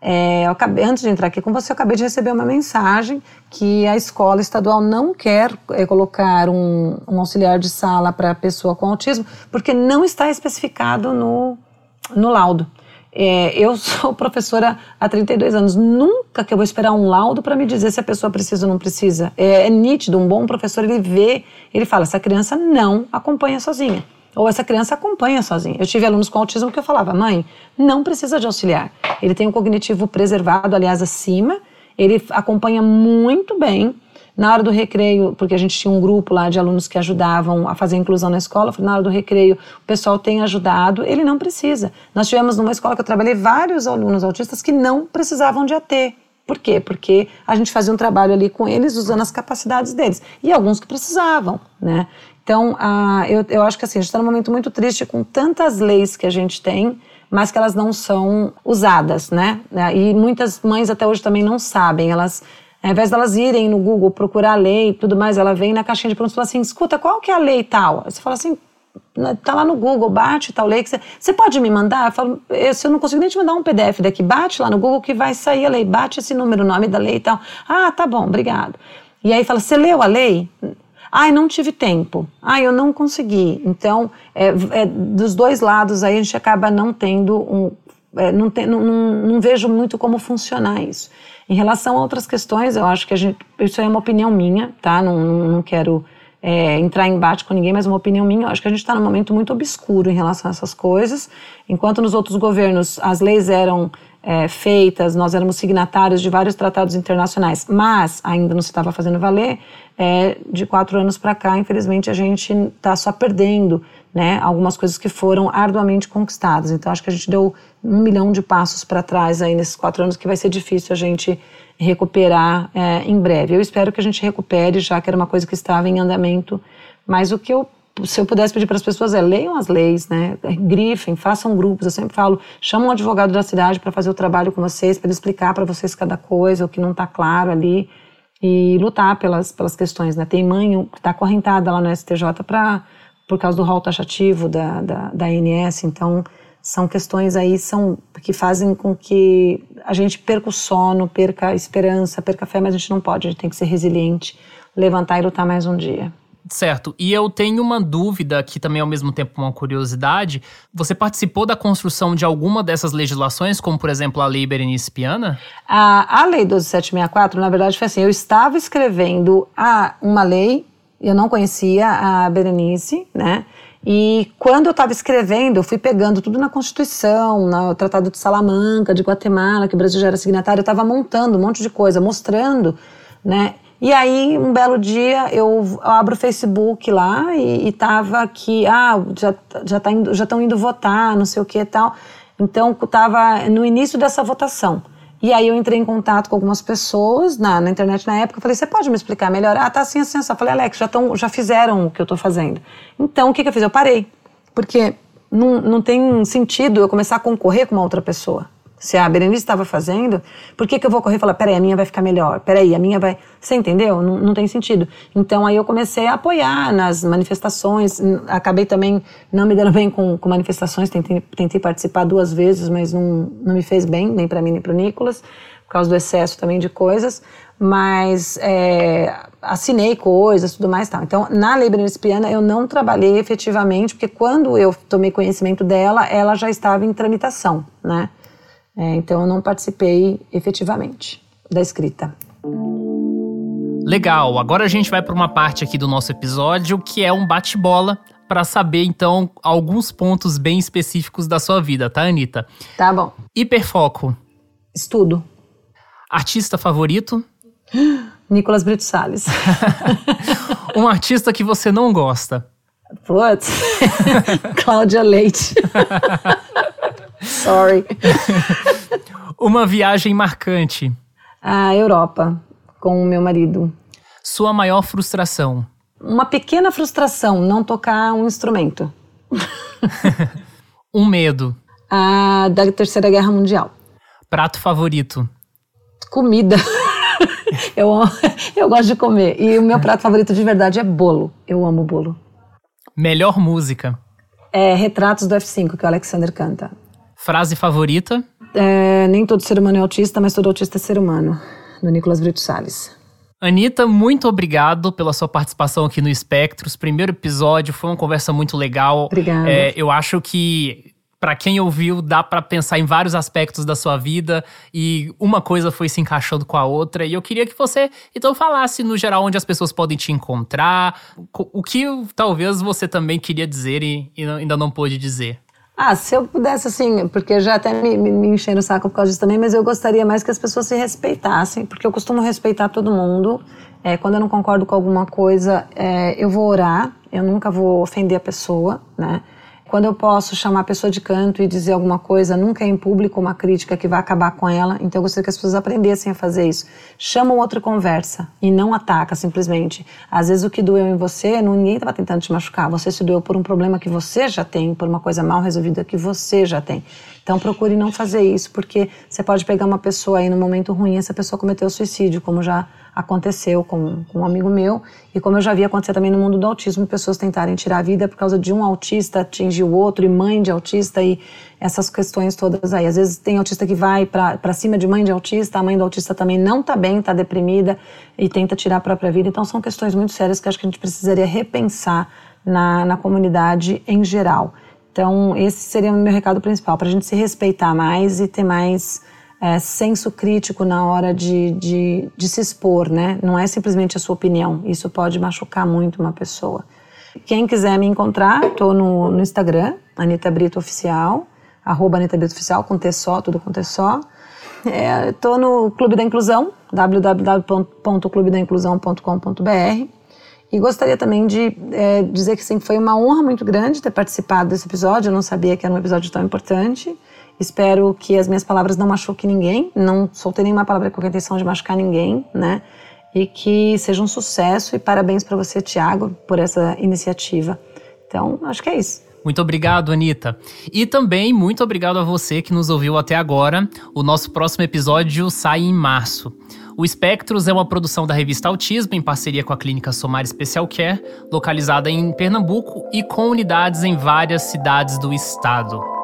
É, acabei, antes de entrar aqui com você, eu acabei de receber uma mensagem que a escola estadual não quer é, colocar um, um, auxiliar de sala para pessoa com autismo, porque não está especificado no, no laudo. É, eu [LAUGHS] sou professora há 32 anos, nunca que eu vou esperar um laudo para me dizer se a pessoa precisa ou não precisa. É, é nítido, um bom professor, ele vê, ele fala, essa criança não acompanha sozinha ou essa criança acompanha sozinha. Eu tive alunos com autismo que eu falava, mãe, não precisa de auxiliar. Ele tem um cognitivo preservado, aliás, acima, ele acompanha muito bem. Na hora do recreio, porque a gente tinha um grupo lá de alunos que ajudavam a fazer a inclusão na escola, na hora do recreio o pessoal tem ajudado, ele não precisa. Nós tivemos numa escola que eu trabalhei vários alunos autistas que não precisavam de AT. Por quê? Porque a gente fazia um trabalho ali com eles usando as capacidades deles. E alguns que precisavam, né? Então, eu, eu acho que assim, a gente está num momento muito triste com tantas leis que a gente tem, mas que elas não são usadas, né? E muitas mães até hoje também não sabem, elas ao invés delas irem no Google procurar a lei e tudo mais, ela vem na caixinha de perguntas e fala assim: escuta, qual que é a lei tal? Você fala assim: né, tá lá no Google, bate tal lei que você, você pode me mandar? Eu falo, se eu não consigo nem te mandar um PDF daqui, bate lá no Google que vai sair a lei, bate esse número, o nome da lei e tal. Ah, tá bom, obrigado. E aí fala, você leu a lei? Ai, não tive tempo. Ai, eu não consegui. Então, é, é, dos dois lados aí a gente acaba não tendo um. É, não, tem, não, não, não, vejo muito como funcionar isso. Em relação a outras questões, eu acho que a gente. Isso é uma opinião minha, tá? Não, não quero é, entrar em embate com ninguém, mas uma opinião minha, eu acho que a gente está num momento muito obscuro em relação a essas coisas. Enquanto nos outros governos as leis eram é, feitas, nós éramos signatários de vários tratados internacionais, mas ainda não se estava fazendo valer, é, de quatro anos para cá, infelizmente, a gente está só perdendo né, algumas coisas que foram arduamente conquistadas. Então, acho que a gente deu um milhão de passos para trás aí nesses quatro anos que vai ser difícil a gente recuperar é, em breve. Eu espero que a gente recupere, já que era uma coisa que estava em andamento, mas o que eu se eu pudesse pedir para as pessoas é leiam as leis, né? Grifem, façam grupos. Eu sempre falo, chamam um advogado da cidade para fazer o trabalho com vocês, para explicar para vocês cada coisa, o que não está claro ali e lutar pelas, pelas questões, né? Tem mãe que está acorrentada lá no STJ para por causa do rol taxativo da, da, da ANS, então são questões aí são que fazem com que a gente perca o sono, perca a esperança, perca a fé, mas a gente não pode, a gente tem que ser resiliente, levantar e lutar mais um dia. Certo. E eu tenho uma dúvida que também ao mesmo tempo uma curiosidade. Você participou da construção de alguma dessas legislações, como por exemplo a Lei Berenice Piana? A, a Lei 12764, na verdade, foi assim, eu estava escrevendo a, uma lei, eu não conhecia a Berenice, né? E quando eu estava escrevendo, eu fui pegando tudo na Constituição, no Tratado de Salamanca, de Guatemala, que o Brasil já era signatário, eu estava montando um monte de coisa, mostrando, né? E aí, um belo dia, eu abro o Facebook lá e, e tava aqui, ah, já, já, tá indo, estão indo votar, não sei o que e tal. Então, estava no início dessa votação. E aí eu entrei em contato com algumas pessoas na, na internet na época. Falei, você pode me explicar melhor? Ah, tá assim, assim, assim. Eu falei, Alex, já, tão, já fizeram o que eu estou fazendo. Então, o que, que eu fiz? Eu parei. Porque não, não tem sentido eu começar a concorrer com uma outra pessoa. Se a Berenice estava fazendo, por que, que eu vou correr e falar, peraí, a minha vai ficar melhor, peraí, a minha vai. Você entendeu? Não, não tem sentido. Então aí eu comecei a apoiar nas manifestações, acabei também não me dando bem com, com manifestações, tentei, tentei participar duas vezes, mas não, não me fez bem, nem para mim nem para o Nicolas, por causa do excesso também de coisas, mas é, assinei coisas, tudo mais tal. Então, na Lei Berenice Piana, eu não trabalhei efetivamente, porque quando eu tomei conhecimento dela, ela já estava em tramitação, né? É, então eu não participei efetivamente da escrita. Legal, agora a gente vai para uma parte aqui do nosso episódio que é um bate-bola para saber então alguns pontos bem específicos da sua vida, tá, Anitta? Tá bom. Hiperfoco. Estudo. Artista favorito? [GASPS] Nicolas Brito Salles. [LAUGHS] um artista que você não gosta? Putz, [LAUGHS] Cláudia Leite. [LAUGHS] Sorry. [LAUGHS] Uma viagem marcante. A Europa, com o meu marido. Sua maior frustração. Uma pequena frustração, não tocar um instrumento. [LAUGHS] um medo. A da Terceira Guerra Mundial. Prato favorito. Comida. [LAUGHS] eu, eu gosto de comer. E o meu prato favorito de verdade é bolo. Eu amo bolo. Melhor música. É Retratos do F5, que o Alexander canta. Frase favorita? É, nem todo ser humano é autista, mas todo autista é ser humano. Do Nicolas Brito Salles. Anitta, muito obrigado pela sua participação aqui no Espectros. Primeiro episódio, foi uma conversa muito legal. Obrigada. É, eu acho que para quem ouviu, dá para pensar em vários aspectos da sua vida e uma coisa foi se encaixando com a outra. E eu queria que você então falasse no geral onde as pessoas podem te encontrar, o que talvez você também queria dizer e, e ainda não pôde dizer. Ah, se eu pudesse, assim, porque já até me, me, me o saco por causa disso também, mas eu gostaria mais que as pessoas se respeitassem, porque eu costumo respeitar todo mundo. É, quando eu não concordo com alguma coisa, é, eu vou orar, eu nunca vou ofender a pessoa, né? Quando eu posso chamar a pessoa de canto e dizer alguma coisa, nunca é em público uma crítica que vai acabar com ela. Então eu gostaria que as pessoas aprendessem a fazer isso. Chama o outro conversa e não ataca simplesmente. Às vezes o que doeu em você, ninguém estava tentando te machucar. Você se doeu por um problema que você já tem, por uma coisa mal resolvida que você já tem. Então procure não fazer isso, porque você pode pegar uma pessoa aí no momento ruim, essa pessoa cometeu suicídio, como já aconteceu com, com, um amigo meu e como eu já vi acontecer também no mundo do autismo, pessoas tentarem tirar a vida por causa de um autista atingir o outro e mãe de autista e essas questões todas aí. Às vezes tem autista que vai para cima de mãe de autista, a mãe do autista também não está bem, está deprimida e tenta tirar a própria vida. Então são questões muito sérias que acho que a gente precisaria repensar na, na comunidade em geral. Então esse seria o meu recado principal, para a gente se respeitar mais e ter mais é, senso crítico na hora de, de, de se expor, né? Não é simplesmente a sua opinião. Isso pode machucar muito uma pessoa. Quem quiser me encontrar, estou no, no Instagram, Anitta Brito Oficial, arroba Anitta Brito Oficial, com T só, tudo com T só. Estou é, no Clube da Inclusão, www.clubedainclusão.com.br. E gostaria também de é, dizer que sim, foi uma honra muito grande ter participado desse episódio. Eu não sabia que era um episódio tão importante. Espero que as minhas palavras não machuquem ninguém, não soltei nenhuma palavra com a intenção de machucar ninguém, né? E que seja um sucesso e parabéns para você, Tiago, por essa iniciativa. Então, acho que é isso. Muito obrigado, Anitta. E também muito obrigado a você que nos ouviu até agora. O nosso próximo episódio sai em março. O Espectros é uma produção da revista Autismo em parceria com a Clínica Somar Special Care, localizada em Pernambuco e com unidades em várias cidades do estado.